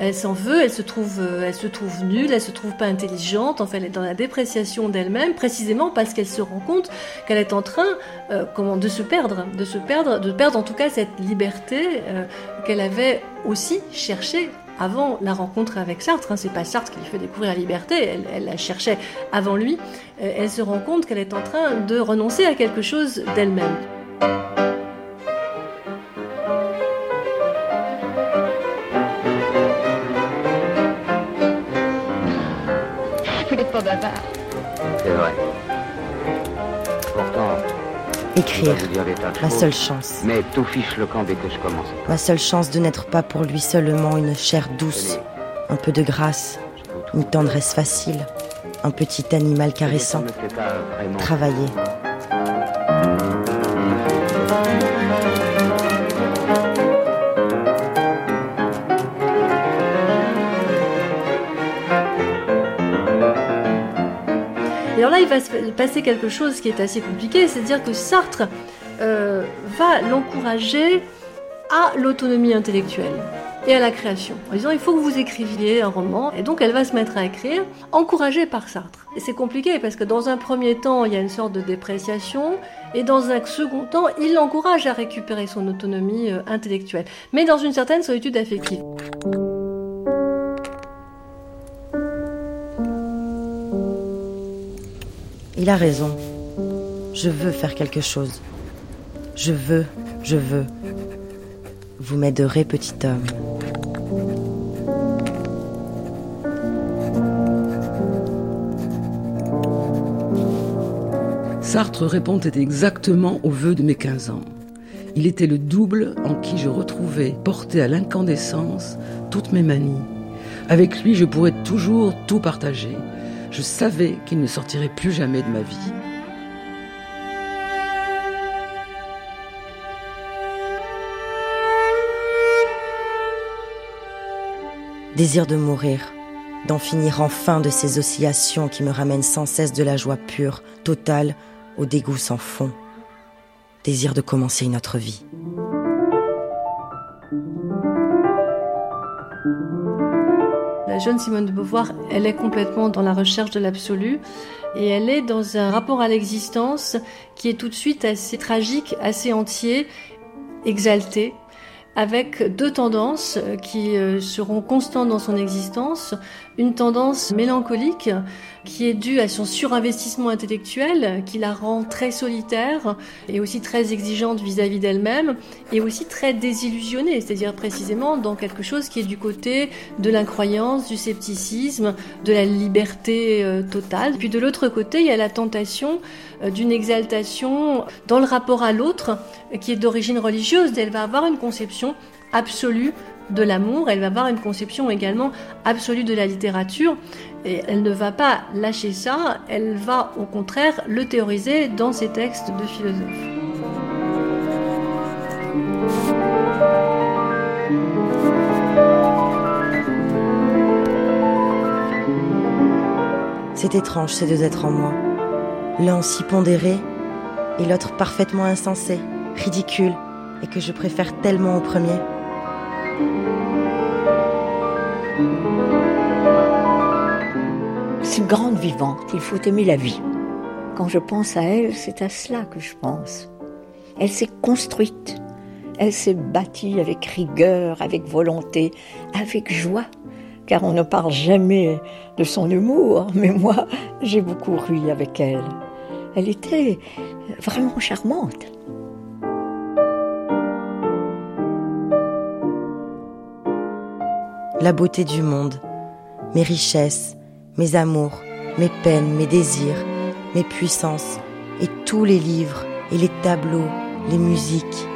Elle s'en veut, elle se trouve, euh, elle se trouve nulle, elle se trouve pas intelligente. Enfin, elle est dans la dépréciation d'elle-même, précisément parce qu'elle se rend compte qu'elle est en train, euh, comment, de se perdre, de se perdre, de perdre en tout cas cette liberté euh, qu'elle avait aussi cherchée avant la rencontre avec Sartre. Hein. C'est pas Sartre qui lui fait découvrir la liberté, elle la cherchait avant lui. elle se rend compte qu'elle est en train de renoncer à quelque chose d'elle-même. C'est vrai. Pourtant. Écrire. Ma seule chance. Mais tout fiche le camp dès que je commence. Ma seule chance de n'être pas pour lui seulement une chair douce, un peu de grâce, une tendresse facile, un petit animal caressant. Travailler. Il va se passer quelque chose qui est assez compliqué, c'est-à-dire que Sartre euh, va l'encourager à l'autonomie intellectuelle et à la création, en disant il faut que vous écriviez un roman, et donc elle va se mettre à écrire, encouragée par Sartre. Et c'est compliqué parce que dans un premier temps, il y a une sorte de dépréciation, et dans un second temps, il l'encourage à récupérer son autonomie euh, intellectuelle, mais dans une certaine solitude affective. Il a raison. Je veux faire quelque chose. Je veux, je veux. Vous m'aiderez, petit homme. Sartre répondait exactement au vœu de mes 15 ans. Il était le double en qui je retrouvais, porté à l'incandescence, toutes mes manies. Avec lui, je pourrais toujours tout partager, je savais qu'il ne sortirait plus jamais de ma vie. Désir de mourir, d'en finir enfin de ces oscillations qui me ramènent sans cesse de la joie pure, totale, au dégoût sans fond. Désir de commencer une autre vie. Jeune Simone de Beauvoir, elle est complètement dans la recherche de l'absolu et elle est dans un rapport à l'existence qui est tout de suite assez tragique, assez entier, exalté avec deux tendances qui euh, seront constantes dans son existence. Une tendance mélancolique qui est due à son surinvestissement intellectuel, qui la rend très solitaire et aussi très exigeante vis-à-vis d'elle-même, et aussi très désillusionnée, c'est-à-dire précisément dans quelque chose qui est du côté de l'incroyance, du scepticisme, de la liberté euh, totale. Puis de l'autre côté, il y a la tentation d'une exaltation dans le rapport à l'autre, qui est d'origine religieuse. Elle va avoir une conception absolue de l'amour, elle va avoir une conception également absolue de la littérature, et elle ne va pas lâcher ça, elle va au contraire le théoriser dans ses textes de philosophe. C'est étrange ces deux êtres en moi, l'un si pondéré et l'autre parfaitement insensé, ridicule, et que je préfère tellement au premier. C'est une grande vivante, il faut aimer la vie. Quand je pense à elle, c'est à cela que je pense. Elle s'est construite, elle s'est bâtie avec rigueur, avec volonté, avec joie, car on ne parle jamais de son humour, mais moi, j'ai beaucoup ri avec elle. Elle était vraiment charmante. la beauté du monde, mes richesses, mes amours, mes peines, mes désirs, mes puissances, et tous les livres, et les tableaux, les musiques,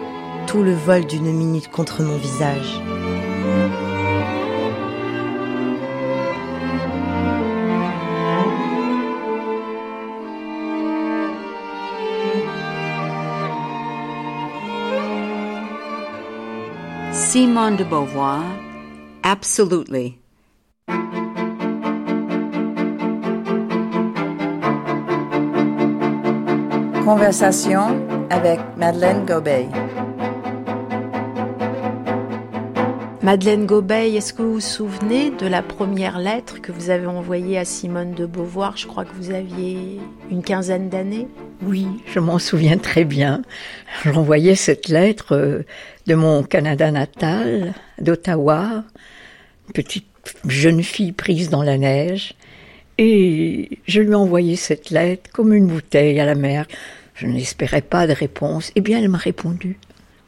tout le vol d'une minute contre mon visage. Simone de Beauvoir, absolutely. Conversation avec Madeleine Gobey. Madeleine Gobey, est-ce que vous vous souvenez de la première lettre que vous avez envoyée à Simone de Beauvoir? Je crois que vous aviez une quinzaine d'années. Oui, je m'en souviens très bien. J'envoyais cette lettre euh, de mon Canada natal, d'Ottawa, petite jeune fille prise dans la neige. Et je lui envoyais cette lettre comme une bouteille à la mer. Je n'espérais pas de réponse. Eh bien, elle m'a répondu.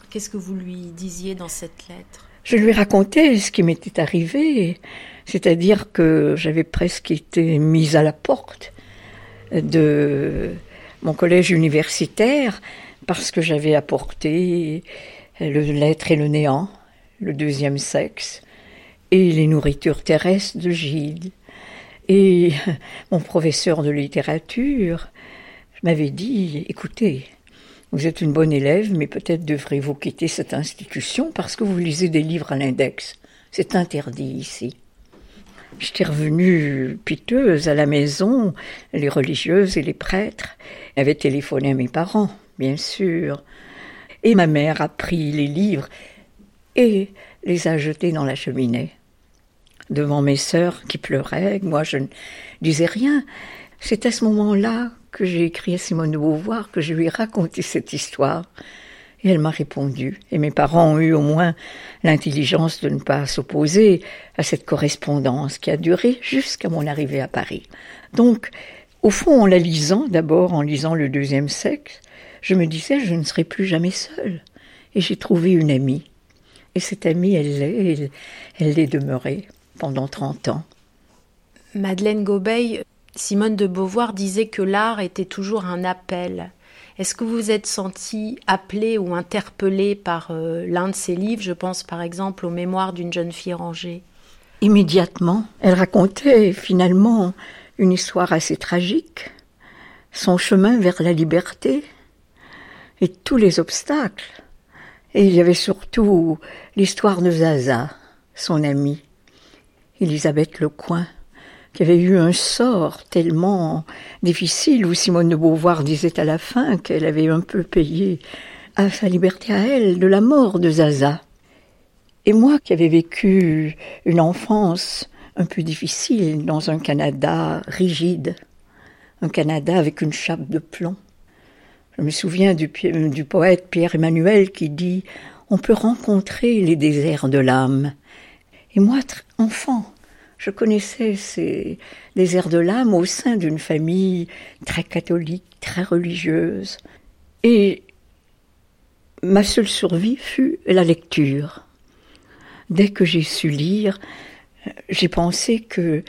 Qu'est-ce que vous lui disiez dans cette lettre? Je lui racontais ce qui m'était arrivé, c'est-à-dire que j'avais presque été mise à la porte de mon collège universitaire parce que j'avais apporté le lettre et le néant, le deuxième sexe, et les nourritures terrestres de Gilles. Et mon professeur de littérature m'avait dit, écoutez, vous êtes une bonne élève, mais peut-être devrez-vous quitter cette institution parce que vous lisez des livres à l'index. C'est interdit ici. J'étais revenue piteuse à la maison. Les religieuses et les prêtres avaient téléphoné à mes parents, bien sûr. Et ma mère a pris les livres et les a jetés dans la cheminée devant mes sœurs qui pleuraient. Moi, je ne disais rien. C'est à ce moment-là que j'ai écrit à Simone de Beauvoir, que je lui ai raconté cette histoire. Et elle m'a répondu. Et mes parents ont eu au moins l'intelligence de ne pas s'opposer à cette correspondance qui a duré jusqu'à mon arrivée à Paris. Donc, au fond, en la lisant, d'abord en lisant le deuxième sexe, je me disais, je ne serai plus jamais seule. Et j'ai trouvé une amie. Et cette amie, elle l'est, elle l'est demeurée pendant 30 ans. Madeleine Gobeil, Simone de Beauvoir disait que l'art était toujours un appel. Est-ce que vous vous êtes senti appelé ou interpellé par euh, l'un de ses livres? Je pense par exemple aux Mémoires d'une jeune fille rangée. Immédiatement, elle racontait finalement une histoire assez tragique, son chemin vers la liberté et tous les obstacles. Et il y avait surtout l'histoire de Zaza, son amie, Elisabeth Lecoin, qui avait eu un sort tellement difficile où Simone de Beauvoir disait à la fin qu'elle avait un peu payé à sa liberté à elle de la mort de Zaza. Et moi qui avais vécu une enfance un peu difficile dans un Canada rigide, un Canada avec une chape de plomb. Je me souviens du poète Pierre Emmanuel qui dit On peut rencontrer les déserts de l'âme et moi, enfant, je connaissais ces déserts de l'âme au sein d'une famille très catholique, très religieuse. Et ma seule survie fut la lecture. Dès que j'ai su lire, j'ai pensé que,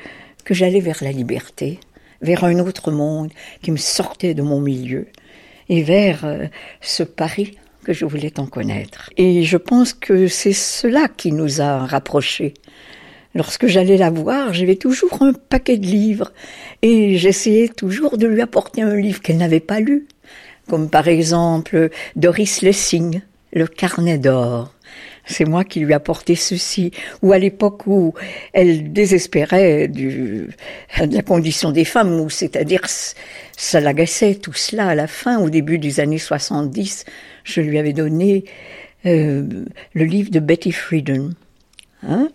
que j'allais vers la liberté, vers un autre monde qui me sortait de mon milieu, et vers euh, ce Paris que je voulais en connaître. Et je pense que c'est cela qui nous a rapprochés. Lorsque j'allais la voir, j'avais toujours un paquet de livres et j'essayais toujours de lui apporter un livre qu'elle n'avait pas lu, comme par exemple Doris Lessing, Le carnet d'or. C'est moi qui lui apportais ceci. Ou à l'époque où elle désespérait du, de la condition des femmes, ou c'est-à-dire ça l'agaçait tout cela à la fin, au début des années 70, je lui avais donné euh, le livre de Betty Friedan. Hein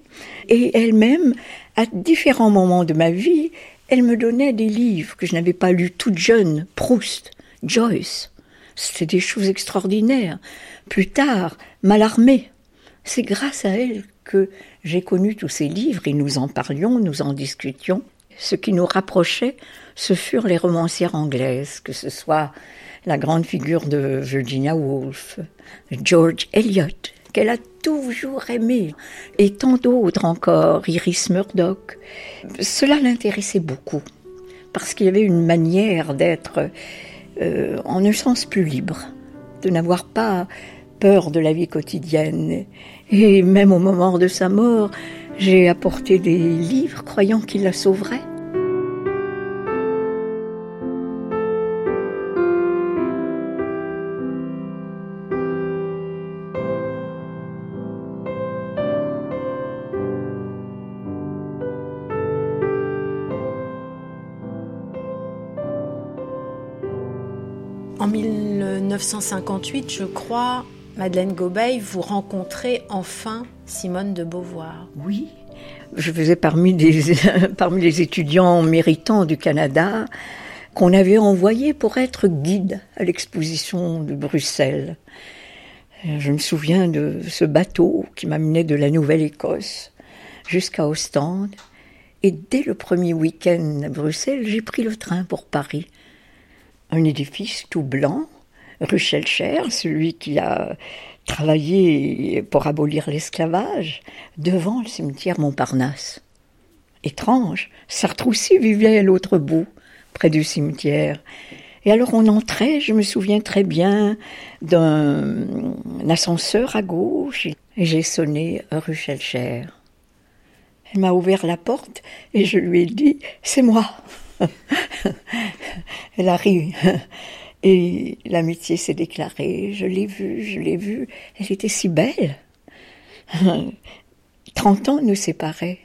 et elle-même, à différents moments de ma vie, elle me donnait des livres que je n'avais pas lus toute jeune, Proust, Joyce. C'était des choses extraordinaires. Plus tard, Mallarmé. C'est grâce à elle que j'ai connu tous ces livres et nous en parlions, nous en discutions. Ce qui nous rapprochait, ce furent les romancières anglaises, que ce soit la grande figure de Virginia Woolf, George Eliot, qu'elle a toujours aimé, et tant d'autres encore, Iris Murdoch. Cela l'intéressait beaucoup, parce qu'il y avait une manière d'être euh, en un sens plus libre, de n'avoir pas peur de la vie quotidienne. Et même au moment de sa mort, j'ai apporté des livres croyant qu'il la sauverait. En 1958, je crois, Madeleine Gobeil, vous rencontrez enfin Simone de Beauvoir. Oui. Je faisais parmi, parmi les étudiants méritants du Canada qu'on avait envoyé pour être guide à l'exposition de Bruxelles. Je me souviens de ce bateau qui m'amenait de la Nouvelle-Écosse jusqu'à Ostende. Et dès le premier week-end à Bruxelles, j'ai pris le train pour Paris. Un édifice tout blanc, rue Schellcher, celui qui a travaillé pour abolir l'esclavage, devant le cimetière Montparnasse. Étrange, Sartre aussi vivait à l'autre bout, près du cimetière. Et alors on entrait, je me souviens très bien, d'un ascenseur à gauche, et j'ai sonné rue Schellcher. Elle m'a ouvert la porte et je lui ai dit C'est moi. Elle a ri. Et l'amitié s'est déclarée. Je l'ai vue, je l'ai vue. Elle était si belle. Trente ans nous séparaient.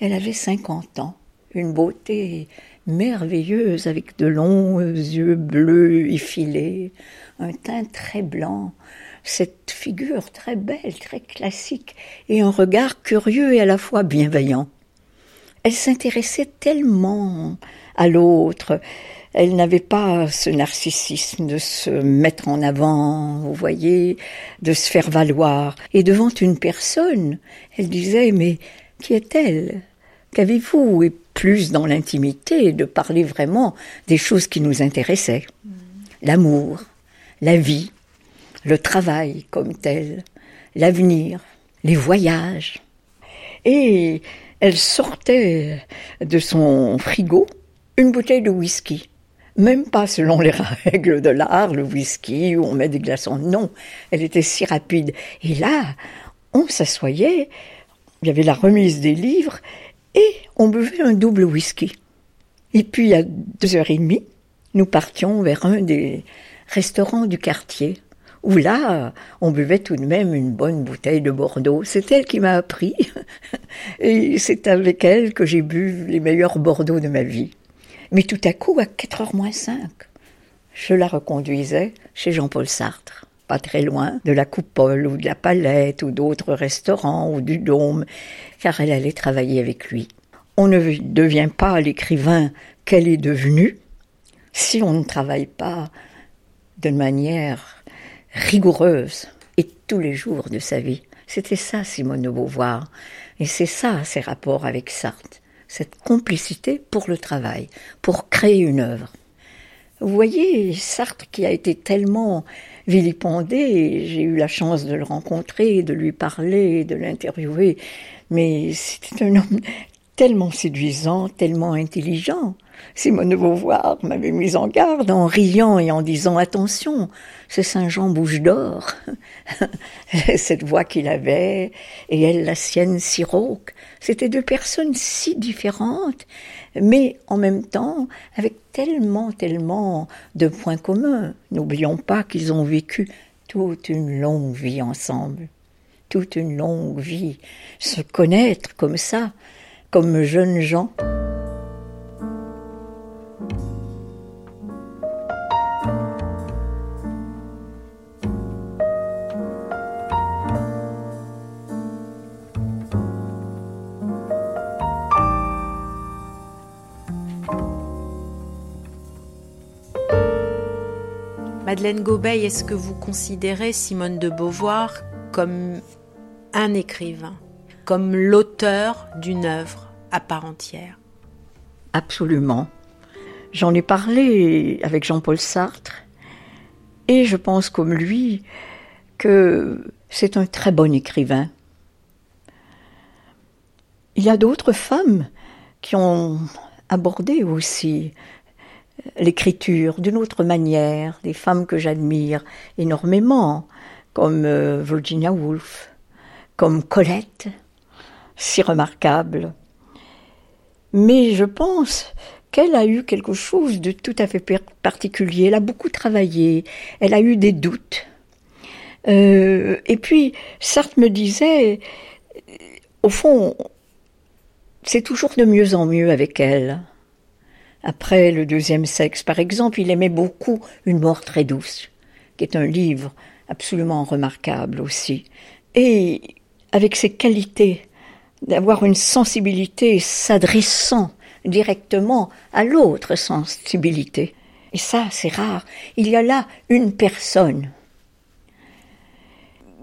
Elle avait cinquante ans. Une beauté merveilleuse avec de longs yeux bleus effilés, un teint très blanc, cette figure très belle, très classique, et un regard curieux et à la fois bienveillant. Elle s'intéressait tellement à l'autre, elle n'avait pas ce narcissisme de se mettre en avant, vous voyez, de se faire valoir. Et devant une personne, elle disait, mais qui est-elle? Qu'avez-vous? Et plus dans l'intimité, de parler vraiment des choses qui nous intéressaient. L'amour, la vie, le travail comme tel, l'avenir, les voyages. Et elle sortait de son frigo une bouteille de whisky. Même pas selon les règles de l'art, le whisky où on met des glaçons. Non, elle était si rapide. Et là, on s'assoyait, il y avait la remise des livres et on buvait un double whisky. Et puis à deux heures et demie, nous partions vers un des restaurants du quartier où là, on buvait tout de même une bonne bouteille de Bordeaux. C'est elle qui m'a appris. Et c'est avec elle que j'ai bu les meilleurs Bordeaux de ma vie. Mais tout à coup, à 4 heures moins 5, je la reconduisais chez Jean-Paul Sartre, pas très loin de la Coupole ou de la Palette ou d'autres restaurants ou du Dôme, car elle allait travailler avec lui. On ne devient pas l'écrivain qu'elle est devenue si on ne travaille pas de manière rigoureuse et tous les jours de sa vie. C'était ça Simone de Beauvoir. Et c'est ça ses rapports avec Sartre. Cette complicité pour le travail, pour créer une œuvre. Vous voyez, Sartre qui a été tellement vilipendé, j'ai eu la chance de le rencontrer, de lui parler, de l'interviewer, mais c'était un homme tellement séduisant, tellement intelligent. Simone de Beauvoir m'avait mise en garde en riant et en disant attention, ce Saint-Jean bouge d'or. Cette voix qu'il avait et elle la sienne si rauque. C'était deux personnes si différentes, mais en même temps avec tellement, tellement de points communs. N'oublions pas qu'ils ont vécu toute une longue vie ensemble. Toute une longue vie. Se connaître comme ça, comme jeunes gens. Madeleine Gobey, est-ce que vous considérez Simone de Beauvoir comme un écrivain, comme l'auteur d'une œuvre à part entière? Absolument. J'en ai parlé avec Jean-Paul Sartre et je pense comme lui que c'est un très bon écrivain. Il y a d'autres femmes qui ont abordé aussi l'écriture d'une autre manière, des femmes que j'admire énormément, comme euh, Virginia Woolf, comme Colette, si remarquable. Mais je pense qu'elle a eu quelque chose de tout à fait particulier. Elle a beaucoup travaillé, elle a eu des doutes. Euh, et puis, Sartre me disait, au fond, c'est toujours de mieux en mieux avec elle Après le deuxième sexe, par exemple, il aimait beaucoup Une mort très douce, qui est un livre absolument remarquable aussi. Et avec ses qualités d'avoir une sensibilité s'adressant directement à l'autre sensibilité. Et ça, c'est rare. Il y a là une personne.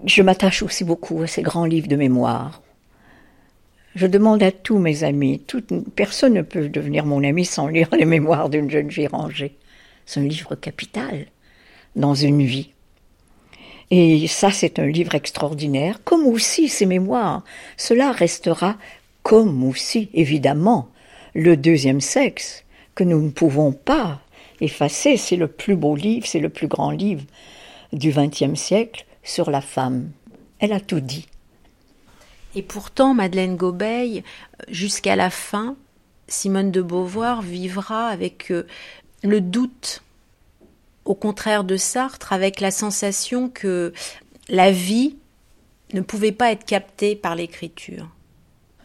Je m'attache aussi beaucoup à ces grands livres de mémoire. Je demande à tous mes amis, toute, personne ne peut devenir mon ami sans lire les mémoires d'une jeune fille rangée. C'est un livre capital dans une vie. Et ça, c'est un livre extraordinaire, comme aussi ses mémoires. Cela restera comme aussi, évidemment, le deuxième sexe, que nous ne pouvons pas effacer. C'est le plus beau livre, c'est le plus grand livre du XXe siècle sur la femme. Elle a tout dit. Et pourtant, Madeleine Gobeil, jusqu'à la fin, Simone de Beauvoir vivra avec euh, le doute, au contraire de Sartre, avec la sensation que la vie ne pouvait pas être captée par l'écriture.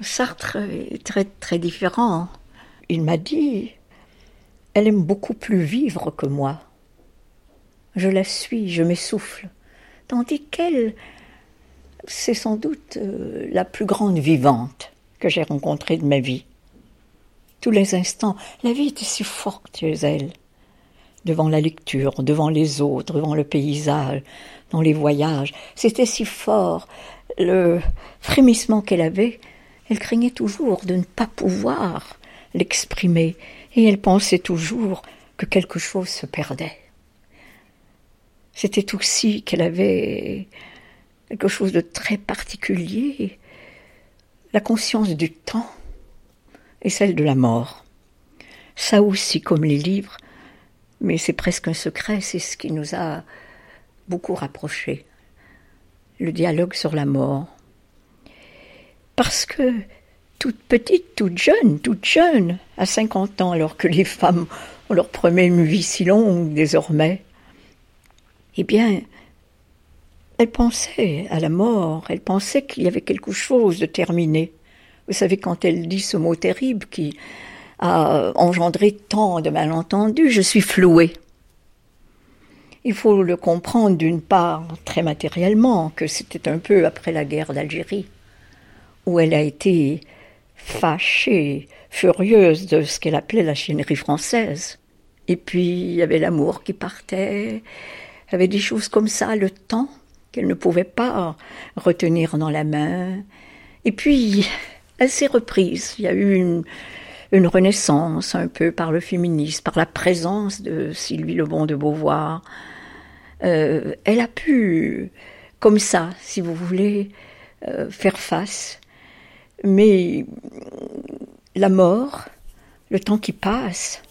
Sartre est très très différent. Il m'a dit, elle aime beaucoup plus vivre que moi. Je la suis, je m'essouffle, tandis qu'elle c'est sans doute euh, la plus grande vivante que j'ai rencontrée de ma vie. Tous les instants, la vie était si forte chez elle. Devant la lecture, devant les autres, devant le paysage, dans les voyages, c'était si fort. Le frémissement qu'elle avait, elle craignait toujours de ne pas pouvoir l'exprimer, et elle pensait toujours que quelque chose se perdait. C'était aussi qu'elle avait quelque chose de très particulier, la conscience du temps et celle de la mort. Ça aussi, comme les livres, mais c'est presque un secret, c'est ce qui nous a beaucoup rapprochés. Le dialogue sur la mort. Parce que toute petite, toute jeune, toute jeune, à 50 ans, alors que les femmes ont leur première vie si longue désormais, eh bien, elle pensait à la mort, elle pensait qu'il y avait quelque chose de terminé. Vous savez, quand elle dit ce mot terrible qui a engendré tant de malentendus, je suis flouée. Il faut le comprendre d'une part très matériellement, que c'était un peu après la guerre d'Algérie, où elle a été fâchée, furieuse de ce qu'elle appelait la chiennerie française. Et puis il y avait l'amour qui partait, il y avait des choses comme ça, le temps qu'elle ne pouvait pas retenir dans la main. Et puis, elle s'est reprise. Il y a eu une, une renaissance un peu par le féminisme, par la présence de Sylvie Lebon de Beauvoir. Euh, elle a pu, comme ça, si vous voulez, euh, faire face. Mais la mort, le temps qui passe,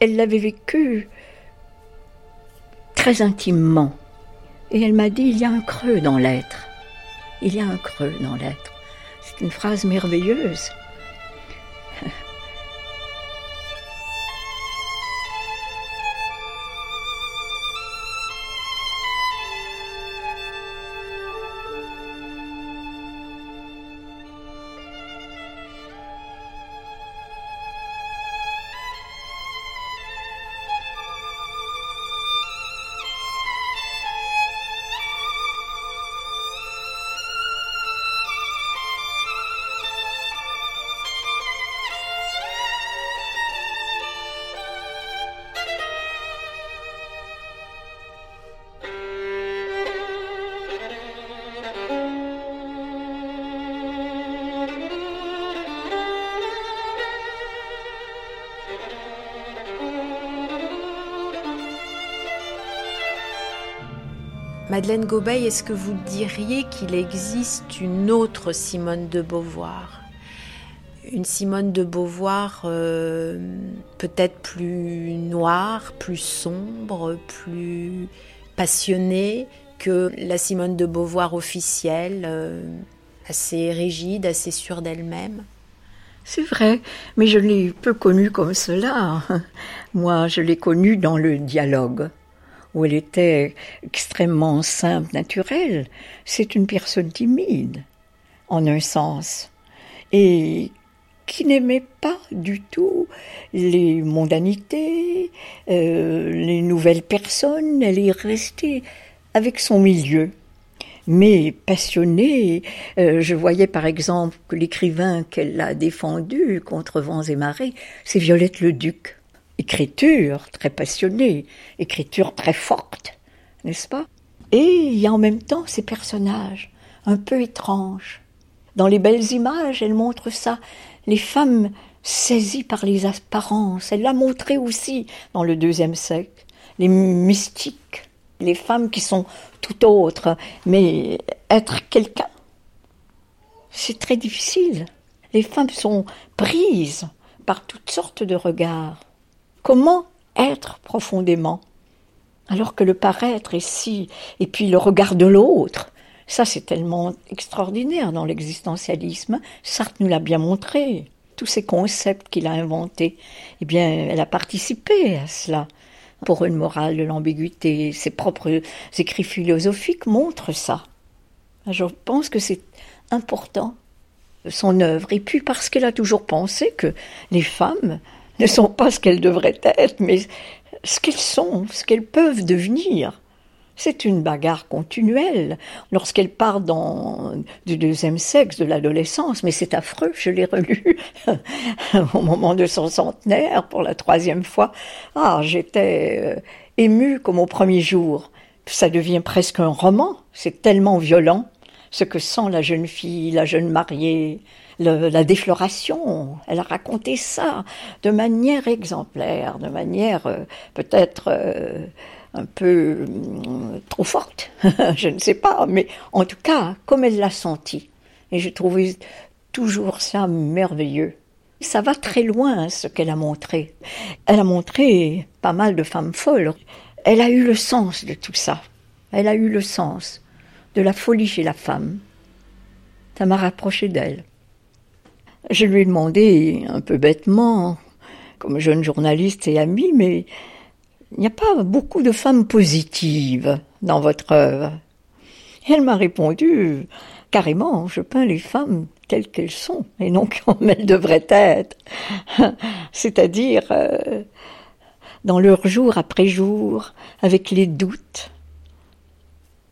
elle l'avait vécu très intimement. Et elle m'a dit, il y a un creux dans l'être. Il y a un creux dans l'être. C'est une phrase merveilleuse. Madeleine Gobeil, est-ce que vous diriez qu'il existe une autre Simone de Beauvoir? Une Simone de Beauvoir euh, peut-être plus noire, plus sombre, plus passionnée que la Simone de Beauvoir officielle, euh, assez rigide, assez sûre d'elle-même? C'est vrai, mais je l'ai peu connue comme cela. Moi, je l'ai connue dans le dialogue où elle était extrêmement simple, naturelle, c'est une personne timide, en un sens. Et qui n'aimait pas du tout les mondanités, euh, les nouvelles personnes. Elle est restée avec son milieu. Mais passionnée, euh, je voyais par exemple que l'écrivain qu'elle a défendu contre vents et marées, c'est Violette le Duc. Écriture très passionnée, écriture très forte, n'est-ce pas? Et il y a en même temps ces personnages un peu étranges. Dans les belles images, elle montre ça. Les femmes saisies par les apparences. Elle l'a montré aussi dans le deuxième siècle. Les mystiques, les femmes qui sont tout autres, mais être quelqu'un, c'est très difficile. Les femmes sont prises par toutes sortes de regards. Comment être profondément alors que le paraître est si, et puis le regard de l'autre, ça, c'est tellement extraordinaire dans l'existentialisme. Sartre nous l'a bien montré. Tous ces concepts qu'il a inventés, eh bien, elle a participé à cela. Pour une morale de l'ambiguïté, ses propres écrits philosophiques montrent ça. Je pense que c'est important, son œuvre. Et puis parce qu'elle a toujours pensé que les femmes ne sont pas ce qu'elles devraient être, mais ce qu'elles sont, ce qu'elles peuvent devenir. C'est une bagarre continuelle. Lorsqu'elle part du deuxième sexe, de l'adolescence, mais c'est affreux, je l'ai relu au moment de son centenaire pour la troisième fois. Ah, j'étais euh, émue comme au premier jour. Ça devient presque un roman, c'est tellement violent ce que sent la jeune fille, la jeune mariée, la défloration. Elle a raconté ça de manière exemplaire, de manière euh, peut-être euh, un peu euh, trop forte, je ne sais pas, mais en tout cas, comme elle l'a senti. Et j'ai trouvé toujours ça merveilleux. Ça va très loin ce qu'elle a montré. Elle a montré pas mal de femmes folles. Elle a eu le sens de tout ça. Elle a eu le sens de la folie chez la femme. Ça m'a rapproché d'elle. Je lui ai demandé, un peu bêtement, comme jeune journaliste et amie, mais il n'y a pas beaucoup de femmes positives dans votre œuvre. elle m'a répondu, carrément, je peins les femmes telles qu'elles sont et non comme elles devraient être. C'est-à-dire euh, dans leur jour après jour, avec les doutes,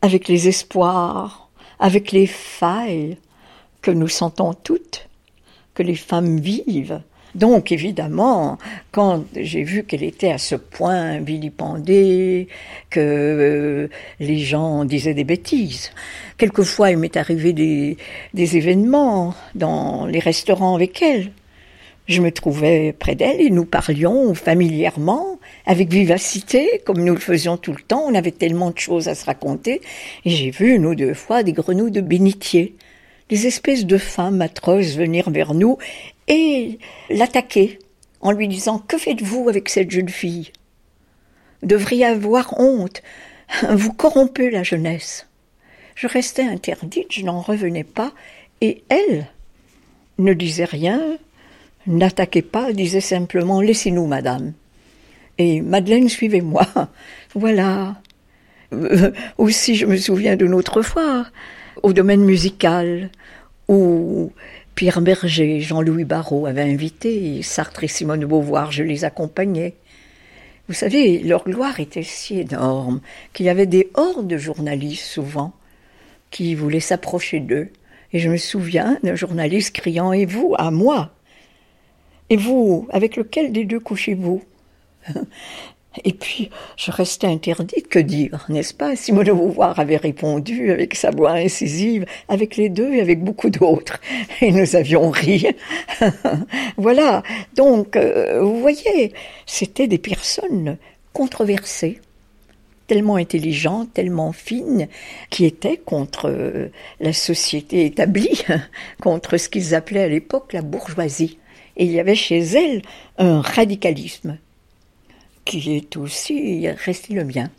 avec les espoirs, avec les failles que nous sentons toutes, que les femmes vivent donc évidemment, quand j'ai vu qu'elle était à ce point vilipendée, que euh, les gens disaient des bêtises, quelquefois il m'est arrivé des, des événements dans les restaurants avec elle. Je me trouvais près d'elle et nous parlions familièrement, avec vivacité, comme nous le faisions tout le temps. On avait tellement de choses à se raconter. Et j'ai vu une ou deux fois des grenouilles de bénitier, des espèces de femmes atroces venir vers nous et l'attaquer en lui disant Que faites-vous avec cette jeune fille? Devriez avoir honte. Vous corrompez la jeunesse. Je restais interdite, je n'en revenais pas, et elle ne disait rien, n'attaquait pas, disait simplement Laissez-nous, madame. Et Madeleine, suivez-moi. Voilà. Euh, aussi, je me souviens d'une autre fois, au domaine musical, où Pierre Berger, Jean-Louis Barrault avaient invité, Sartre et Simone de Beauvoir, je les accompagnais. Vous savez, leur gloire était si énorme qu'il y avait des hordes de journalistes souvent qui voulaient s'approcher d'eux. Et je me souviens d'un journaliste criant Et vous, à moi? Et vous, avec lequel des deux couchez-vous? Et puis, je restais interdite, que dire, n'est-ce pas Simone de Beauvoir avait répondu avec sa voix incisive, avec les deux et avec beaucoup d'autres. Et nous avions ri. voilà. Donc, euh, vous voyez, c'était des personnes controversées, tellement intelligentes, tellement fines, qui étaient contre euh, la société établie, contre ce qu'ils appelaient à l'époque la bourgeoisie. Et il y avait chez elles un radicalisme qui est aussi resté le mien.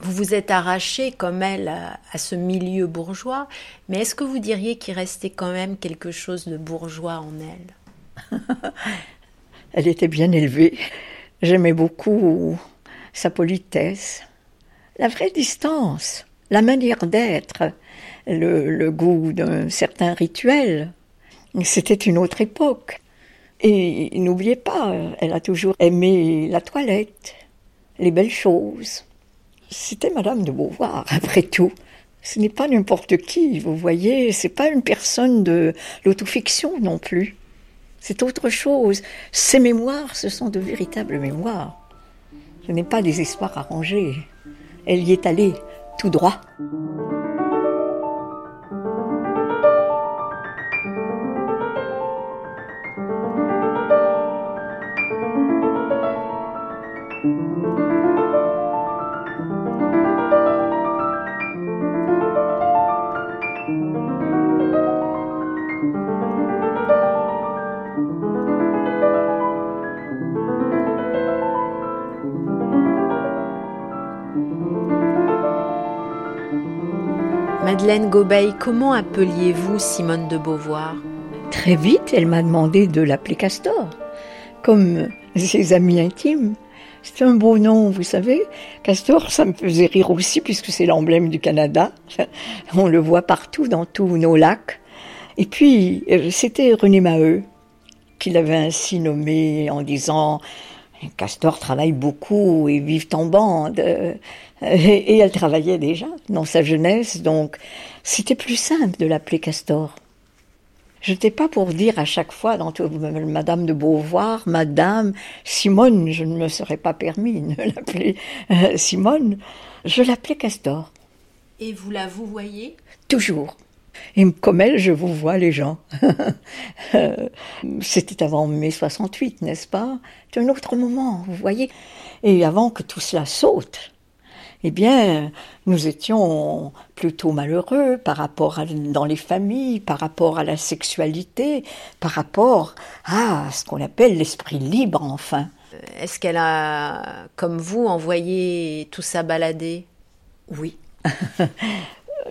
Vous vous êtes arraché comme elle à, ce milieu bourgeois, mais est-ce que vous diriez qu'il restait quand même quelque chose de bourgeois en elle? Elle était bien élevée. J'aimais beaucoup sa politesse, la vraie distance, la manière d'être, le, le goût d'un certain rituel. C'était une autre époque. Et n'oubliez pas, elle a toujours aimé la toilette, les belles choses. C'était Madame de Beauvoir, après tout. Ce n'est pas n'importe qui, vous voyez, c'est pas une personne de l'autofiction non plus. C'est autre chose. Ces mémoires, ce sont de véritables mémoires. Ce n'est pas des histoires arrangées. Elle y est allée tout droit. Madeleine Gobeil, comment appeliez-vous Simone de Beauvoir? Très vite, elle m'a demandé de l'appeler Castor, comme ses amis intimes. C'est un beau nom, vous savez. Castor, ça me faisait rire aussi puisque c'est l'emblème du Canada. On le voit partout dans tous nos lacs. Et puis, euh, c'était René Maheu qui l'avait ainsi nommé en disant Castor travaille beaucoup et vivent en bande. Et, elle travaillait déjà dans sa jeunesse, donc c'était plus simple de l'appeler Castor. Je n'étais pas pour dire à chaque fois dans tout, Madame de Beauvoir, Madame Simone, je ne me serais pas permis de l'appeler euh, Simone. Je l'appelais Castor. Et vous la vous voyez? Toujours. Et comme elle, je vous vois les gens. C'était avant mai 68, n'est-ce pas? C'est un autre moment, vous voyez. Et avant que tout cela saute, eh bien, nous étions plutôt malheureux par rapport à, dans les familles, par rapport à la sexualité, par rapport à ce qu'on appelle l'esprit libre, enfin. Est-ce qu'elle a, comme vous, envoyé tout ça balader? Oui.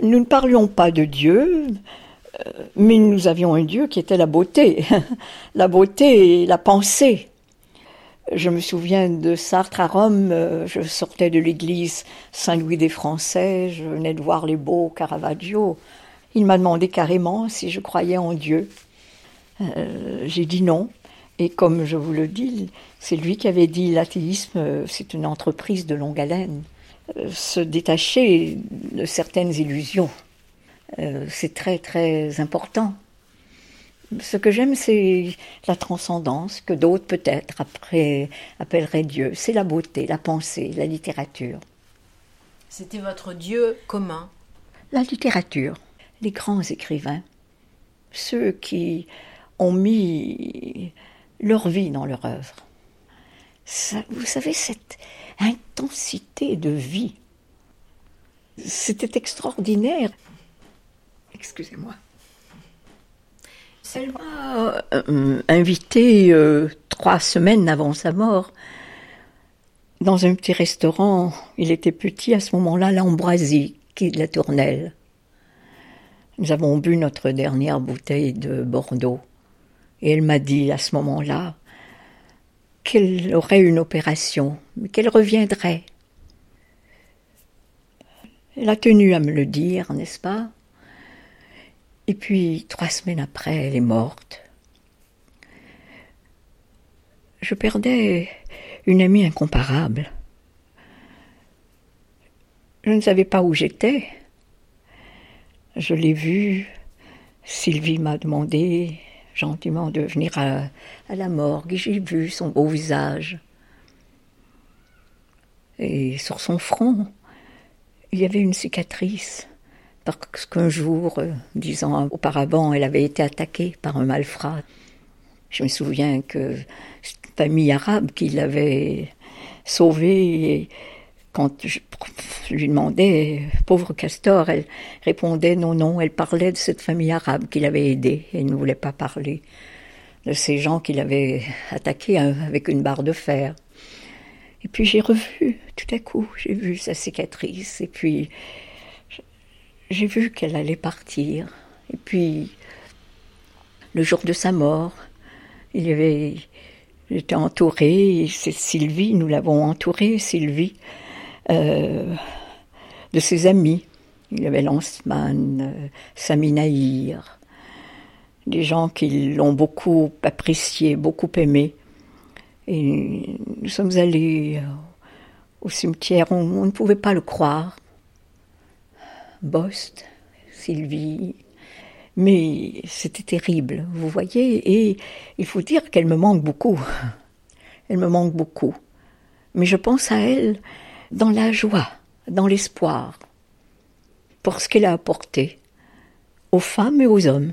nous ne parlions pas de Dieu, euh, mais nous avions un Dieu qui était la beauté, la beauté et la pensée. Je me souviens de Sartre à Rome, euh, je sortais de l'église Saint-Louis des Français, je venais de voir les beaux Caravaggio. Il m'a demandé carrément si je croyais en Dieu. Euh, j'ai dit non. Et comme je vous le dis, c'est lui qui avait dit l'athéisme, euh, c'est une entreprise de longue haleine. se détacher de certaines illusions, c'est très très important. Ce que j'aime, c'est la transcendance, que d'autres peut-être après appelleraient Dieu. C'est la beauté, la pensée, la littérature. C'était votre Dieu commun La littérature, les grands écrivains, ceux qui ont mis leur vie dans leur œuvre. vous savez, cette intensité de vie, c'était extraordinaire. Excusez-moi. Elle m'a euh, invité euh, trois semaines avant sa mort dans un petit restaurant. Il était petit à ce moment-là, l'Ambroisie, qui est de la Tournelle. Nous avons bu notre dernière bouteille de Bordeaux. Et elle m'a dit à ce moment-là qu'elle aurait une opération, mais qu'elle reviendrait. Elle a tenu à me le dire, n'est-ce pas? Et puis, trois semaines après, elle est morte. Je perdais une amie incomparable. Je ne savais pas où j'étais. Je l'ai vue. Sylvie m'a demandé gentiment de venir à, la morgue j'ai vu son beau visage. Et sur son front, il y avait une cicatrice parce qu'un jour, euh, dix ans auparavant, elle avait été attaquée par un malfrat. Je me souviens que c'est une famille arabe qui l'avait sauvée quand je lui demandais, pauvre Castor, elle répondait non, non, elle parlait de cette famille arabe qui l'avait aidée. Elle ne voulait pas parler de ces gens qui l'avaient attaqué avec une barre de fer. Et puis j'ai revu, tout à coup, j'ai vu sa cicatrice, et puis j'ai vu qu'elle allait partir. Et puis, le jour de sa mort, il y avait, j'étais entourée, c'est Sylvie, nous l'avons entourée, Sylvie, euh, de ses amis. Il y avait Lanceman, euh, Sami des gens qui l'ont beaucoup apprécié, beaucoup aimé. Et nous sommes allés au cimetière, on, ne pouvait pas le croire. Bost, Sylvie, mais c'était terrible, vous voyez, et il faut dire qu'elle me manque beaucoup. Elle me manque beaucoup. Mais je pense à elle dans la joie, dans l'espoir, pour ce qu'elle a apporté aux femmes et aux hommes.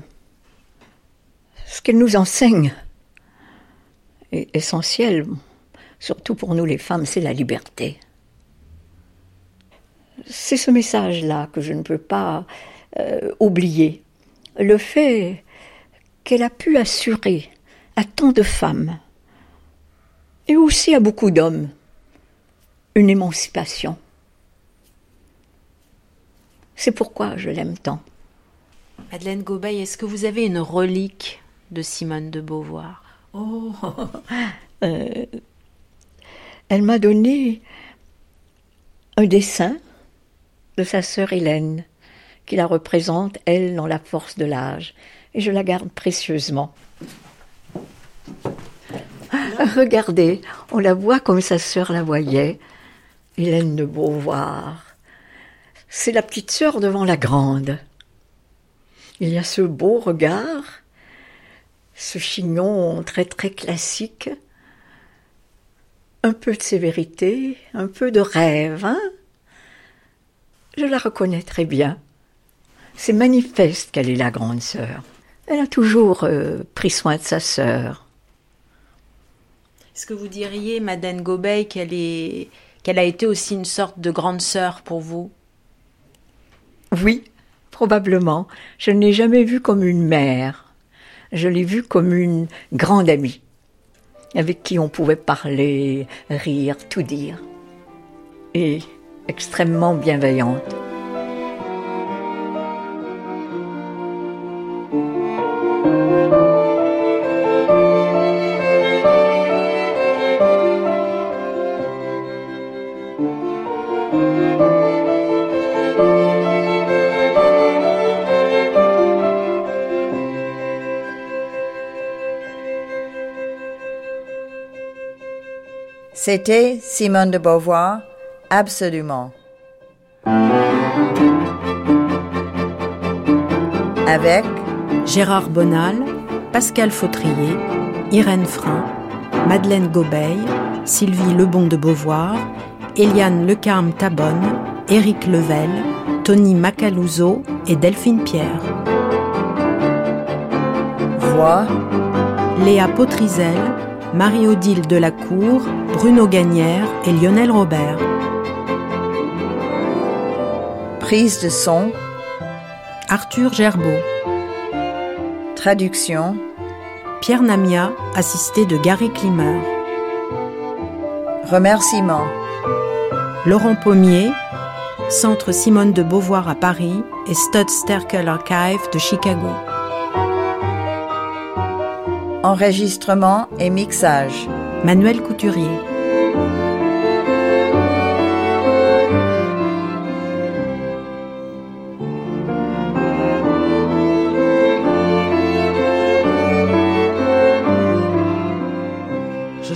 Ce qu'elle nous enseigne essentiel, surtout pour nous les femmes, c'est la liberté. C'est ce message-là que je ne peux pas euh, oublier. Le fait qu'elle a pu assurer à tant de femmes et aussi à beaucoup d'hommes une émancipation. C'est pourquoi je l'aime tant. Madeleine Gobeil, est-ce que vous avez une relique de Simone de Beauvoir? Oh euh, Elle m'a donné un dessin de sa sœur Hélène, qui la représente, elle, dans la force de l'âge, et je la garde précieusement. Regardez, on la voit comme sa sœur la voyait, Hélène de Beauvoir. C'est la petite sœur devant la grande. Il y a ce beau regard, ce chignon très très classique, un peu de sévérité, un peu de rêve. Hein Je la reconnais très bien. C'est manifeste qu'elle est la grande sœur. Elle a toujours euh, pris soin de sa sœur. Est-ce que vous diriez, Madeleine Gobey, qu'elle est qu'elle a été aussi une sorte de grande sœur pour vous? Oui, probablement. Je ne l'ai jamais vue comme une mère. Je l'ai vue comme une grande amie, avec qui on pouvait parler, rire, tout dire. Et extrêmement bienveillante. C'était Simone de Beauvoir, absolument. Avec Gérard Bonal, Pascal Fautrier, Irène Frein, Madeleine Gobeil, Sylvie Lebon de Beauvoir, Eliane Lecarme Tabonne, Éric Level, Tony Macaluso et Delphine Pierre. Voix Léa Potrizel, Marie-Odile Delacour, Bruno Gagnère et Lionel Robert. Prise de son Arthur Gerbeau. Traduction Pierre Namia, assisté de Gary Klimer. Remerciements Laurent Pommier, Centre Simone de Beauvoir à Paris et Stud Sterkel Archive de Chicago. Enregistrement et mixage. Manuel Couturier.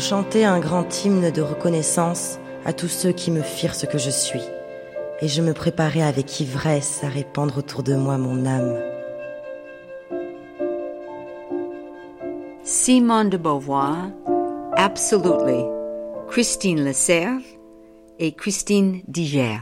Je chantais un grand hymne de reconnaissance à tous ceux qui me firent ce que je suis, et je me préparais avec ivresse à répandre autour de moi mon âme. Simone de Beauvoir, Absolutely, Christine Lecerf et Christine Diger.